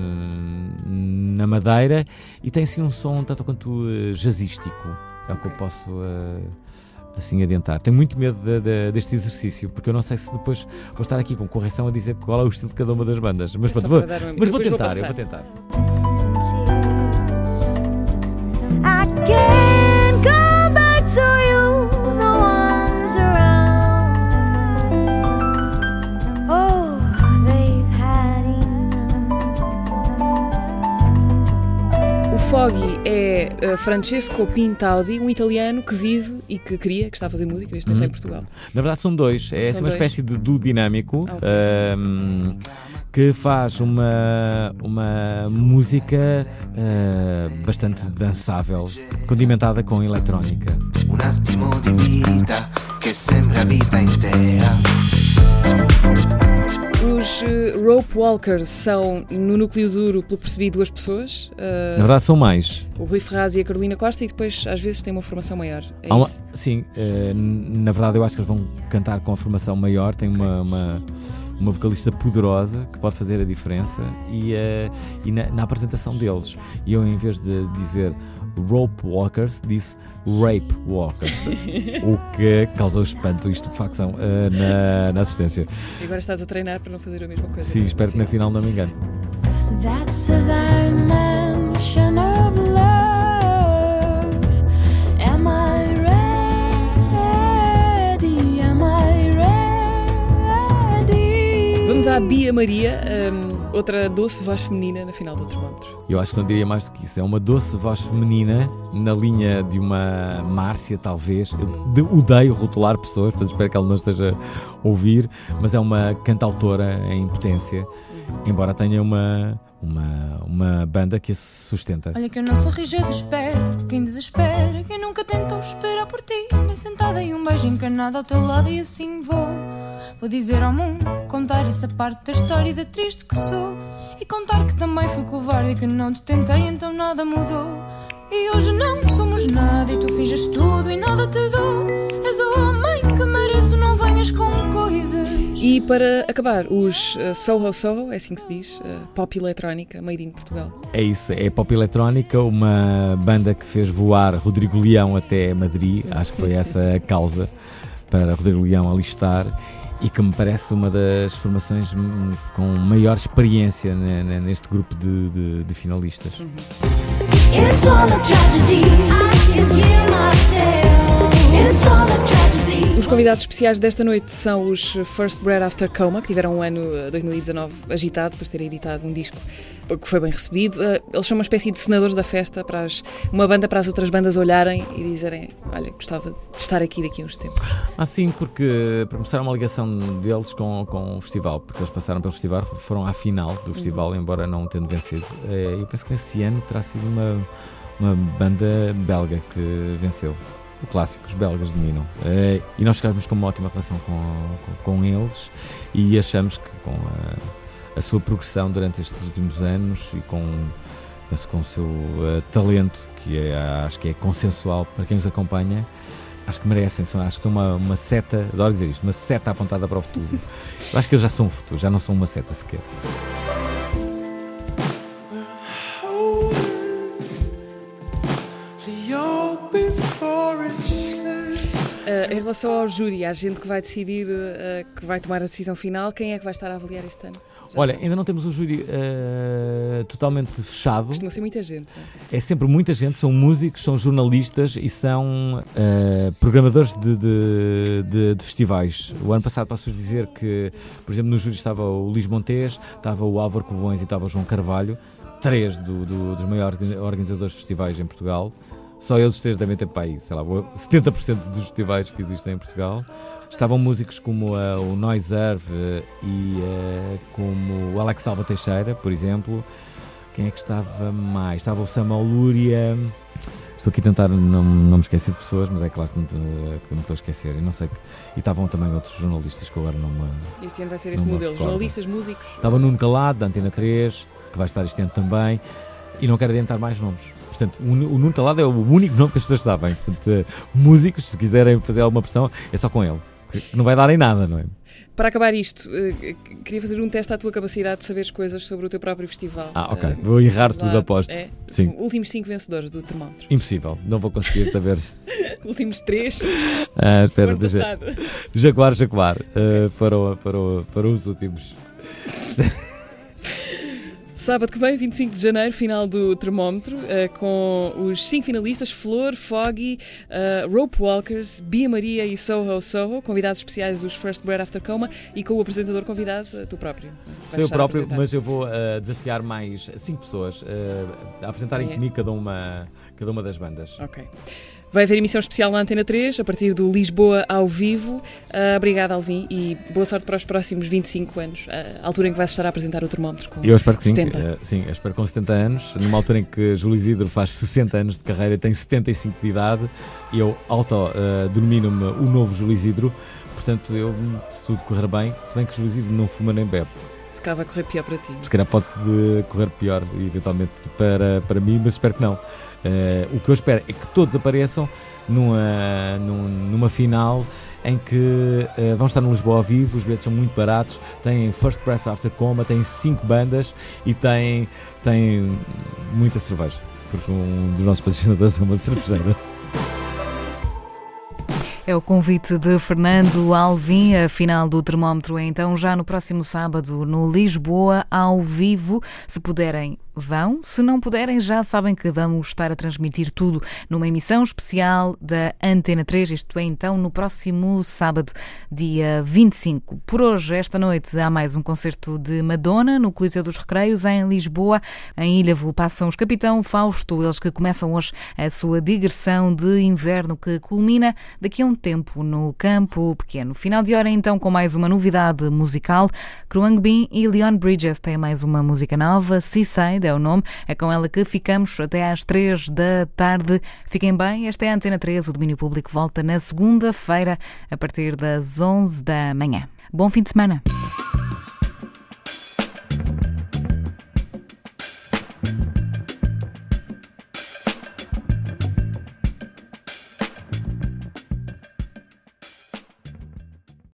na, madeira e tem assim um som tanto quanto uh, jazzístico. É o que eu posso uh, assim adiantar. Tenho muito medo de, de, deste exercício, porque eu não sei se depois vou estar aqui com correção a dizer qual é o estilo de cada uma das bandas. Mas, pronto, vou, mas vou tentar, vou eu vou tentar. Foggy é uh, Francesco Pintaudi, um italiano que vive e que cria, que está a fazer música neste momento uhum. em Portugal. Na verdade são dois, é são uma dois. espécie de duo dinâmico. Uh, que faz uma, uma música uh, bastante dançável, condimentada com eletrónica. Um attimo di vita che sembra vita intera. Os uh, Rope Walkers são, no núcleo duro, pelo percebi, duas pessoas. Uh, na verdade, são mais. O Rui Ferraz e a Carolina Costa, e depois, às vezes, tem uma formação maior. É uma, sim, uh, na verdade, eu acho que eles vão cantar com a formação maior. Tem uma, uma, uma vocalista poderosa que pode fazer a diferença e, e na, na apresentação deles. E eu, em vez de dizer Rope Walkers, disse Rape Walkers, o que causou espanto e estupefacção uh, na, na assistência. E agora estás a treinar para não fazer a mesma coisa. Sim, espero que na final não me engane. That's the dimension of love. À Bia Maria. Um, outra doce voz feminina na final do termómetro. Eu acho que não diria mais do que isso. É uma doce voz feminina na linha de uma Márcia, talvez. Eu odeio rotular pessoas, portanto espero que ela não esteja a ouvir, mas é uma cantautora em potência, embora tenha uma uma, uma banda que a sustenta. Olha que eu não sou rígido, espero quem desespera, quem nunca tentou esperar por ti, nem sentada em um beijo encanado ao teu lado e assim vou. Vou dizer ao mundo, contar essa parte da história da triste que sou e contar que também fui covarde e que não te tentei, então nada mudou. E hoje não somos nada e tu finges tudo e nada te dou. És o homem que mereço, não venhas com coisas. E para acabar, os uh, Soho Soho, é assim que se diz, uh, pop eletrónica, made in Portugal. É isso, é pop eletrónica, uma banda que fez voar Rodrigo Leão até Madrid, acho que foi essa a causa para Rodrigo Leão alistar e que me parece uma das formações com maior experiência neste grupo de, de, de finalistas. Uhum. Os convidados especiais desta noite são os First Bread After Coma, que tiveram um ano 2019 eh, agitado por terem editado um disco que foi bem recebido. Eh, eles são uma espécie de senadores da festa, para as, uma banda para as outras bandas olharem e dizerem: Olha, gostava de estar aqui daqui a uns tempos. Ah, sim, porque para mostrar uma ligação deles com, com o festival, porque eles passaram pelo festival, foram à final do festival, uhum. embora não tendo vencido. Eh, eu penso que nesse ano terá sido uma, uma banda belga que venceu o clássico, os belgas dominam. Uh, e nós ficamos com uma ótima relação com, com, com eles e achamos que com a, a, sua progressão durante estes últimos anos e com, penso, com o seu uh, talento, que é, acho que é consensual para quem os acompanha, acho que merecem, são, acho que são uma, uma seta, adoro dizer isto, uma seta apontada para o futuro. Acho que eles já são o futuro, já não são uma seta sequer. Relação ao júri, há gente que vai decidir, uh, que vai tomar a decisão final, quem é que vai estar a avaliar este ano? Já Olha, sabe. ainda não temos o júri uh, totalmente fechado. Costuma ser muita gente. É? sempre muita gente, são músicos, são jornalistas e são uh, programadores de, de, de, de, festivais. O ano passado posso dizer que, por exemplo, no júri estava o Luís Montes, estava o Álvaro Covões e estava o João Carvalho, três do, do, dos maiores organizadores de festivais em Portugal. Só eles três devem ter para aí, sei lá, 70% dos festivais que existem em Portugal. Estavam músicos como uh, o Noiserve uh, e uh, como o Alex Dalva Teixeira, por exemplo. Quem é que estava mais? Estava o Samuel Lúria. Estou aqui a tentar não, não me esquecer de pessoas, mas é claro que, me, que me estou a esquecer. E não sei que, e estavam também outros jornalistas que agora não me. Este ano vai ser esse modelo: jornalistas, músicos. Estava Nuno Calado, da Antena 3, que vai estar este ano também. E não quero adiantar mais nomes. Portanto, o, o Nuno Calado é o único nome que as pessoas sabem. Portanto, uh, músicos, se quiserem fazer alguma pressão, é só com ele. Não vai dar em nada, não é? Para acabar isto, uh, queria fazer um teste à tua capacidade de saberes coisas sobre o teu próprio festival. Ah, ok. Uh, vou errar tudo, aposto. É, Sim. Últimos cinco vencedores do termómetro. Impossível. Não vou conseguir saber. últimos três. Ah, espera, deixa. Jaguar, Jaguar. Uh, para, para, para os últimos. Sábado que vem, 25 de janeiro, final do termómetro, uh, com os cinco finalistas: Flor, Foggy, uh, Rope Walkers, Bia Maria e Soho Soho, convidados especiais os First Bread After Coma e com o apresentador convidado, uh, tu próprio. Sou eu próprio, mas eu vou desafiar mais cinco pessoas a apresentarem é. comigo cada uma, cada uma das bandas. Ok. Vai haver emissão especial na Antena 3, a partir do Lisboa ao vivo. Uh, obrigada, Alvin, e boa sorte para os próximos 25 anos, a altura em que vais estar a apresentar o termómetro com eu espero que 70. Sim, uh, sim, eu espero com 70 anos, numa altura em que Júlio Isidro faz 60 anos de carreira e tem 75 de idade, eu auto-denomino-me uh, o novo Júlio Isidro, portanto, eu, se tudo correr bem, se bem que Júlio Isidro não fuma nem bebe. Se calhar vai correr pior para ti. Se calhar pode correr pior, eventualmente, para, para mim, mas espero que não. Uh, o que eu espero é que todos apareçam numa, numa final em que uh, vão estar no Lisboa ao vivo, os bilhetes são muito baratos, têm First Breath After Coma, têm cinco bandas e têm, têm muita cerveja, porque um dos nossos patrocinadores é uma cervejeira. É o convite de Fernando Alvim. A final do termómetro é então já no próximo sábado no Lisboa, ao vivo. Se puderem vão. Se não puderem, já sabem que vamos estar a transmitir tudo numa emissão especial da Antena 3. Isto é então no próximo sábado, dia 25. Por hoje, esta noite, há mais um concerto de Madonna no Coliseu dos Recreios, em Lisboa. Em Ilhavo passam os Capitão Fausto, eles que começam hoje a sua digressão de inverno que culmina daqui a um tempo no Campo Pequeno. Final de hora, então, com mais uma novidade musical. Kruang Bin e Leon Bridges têm mais uma música nova, Seaside é o nome. É com ela que ficamos até às três da tarde. Fiquem bem, esta é a Antena 3. O domínio público volta na segunda-feira, a partir das 11 da manhã. Bom fim de semana.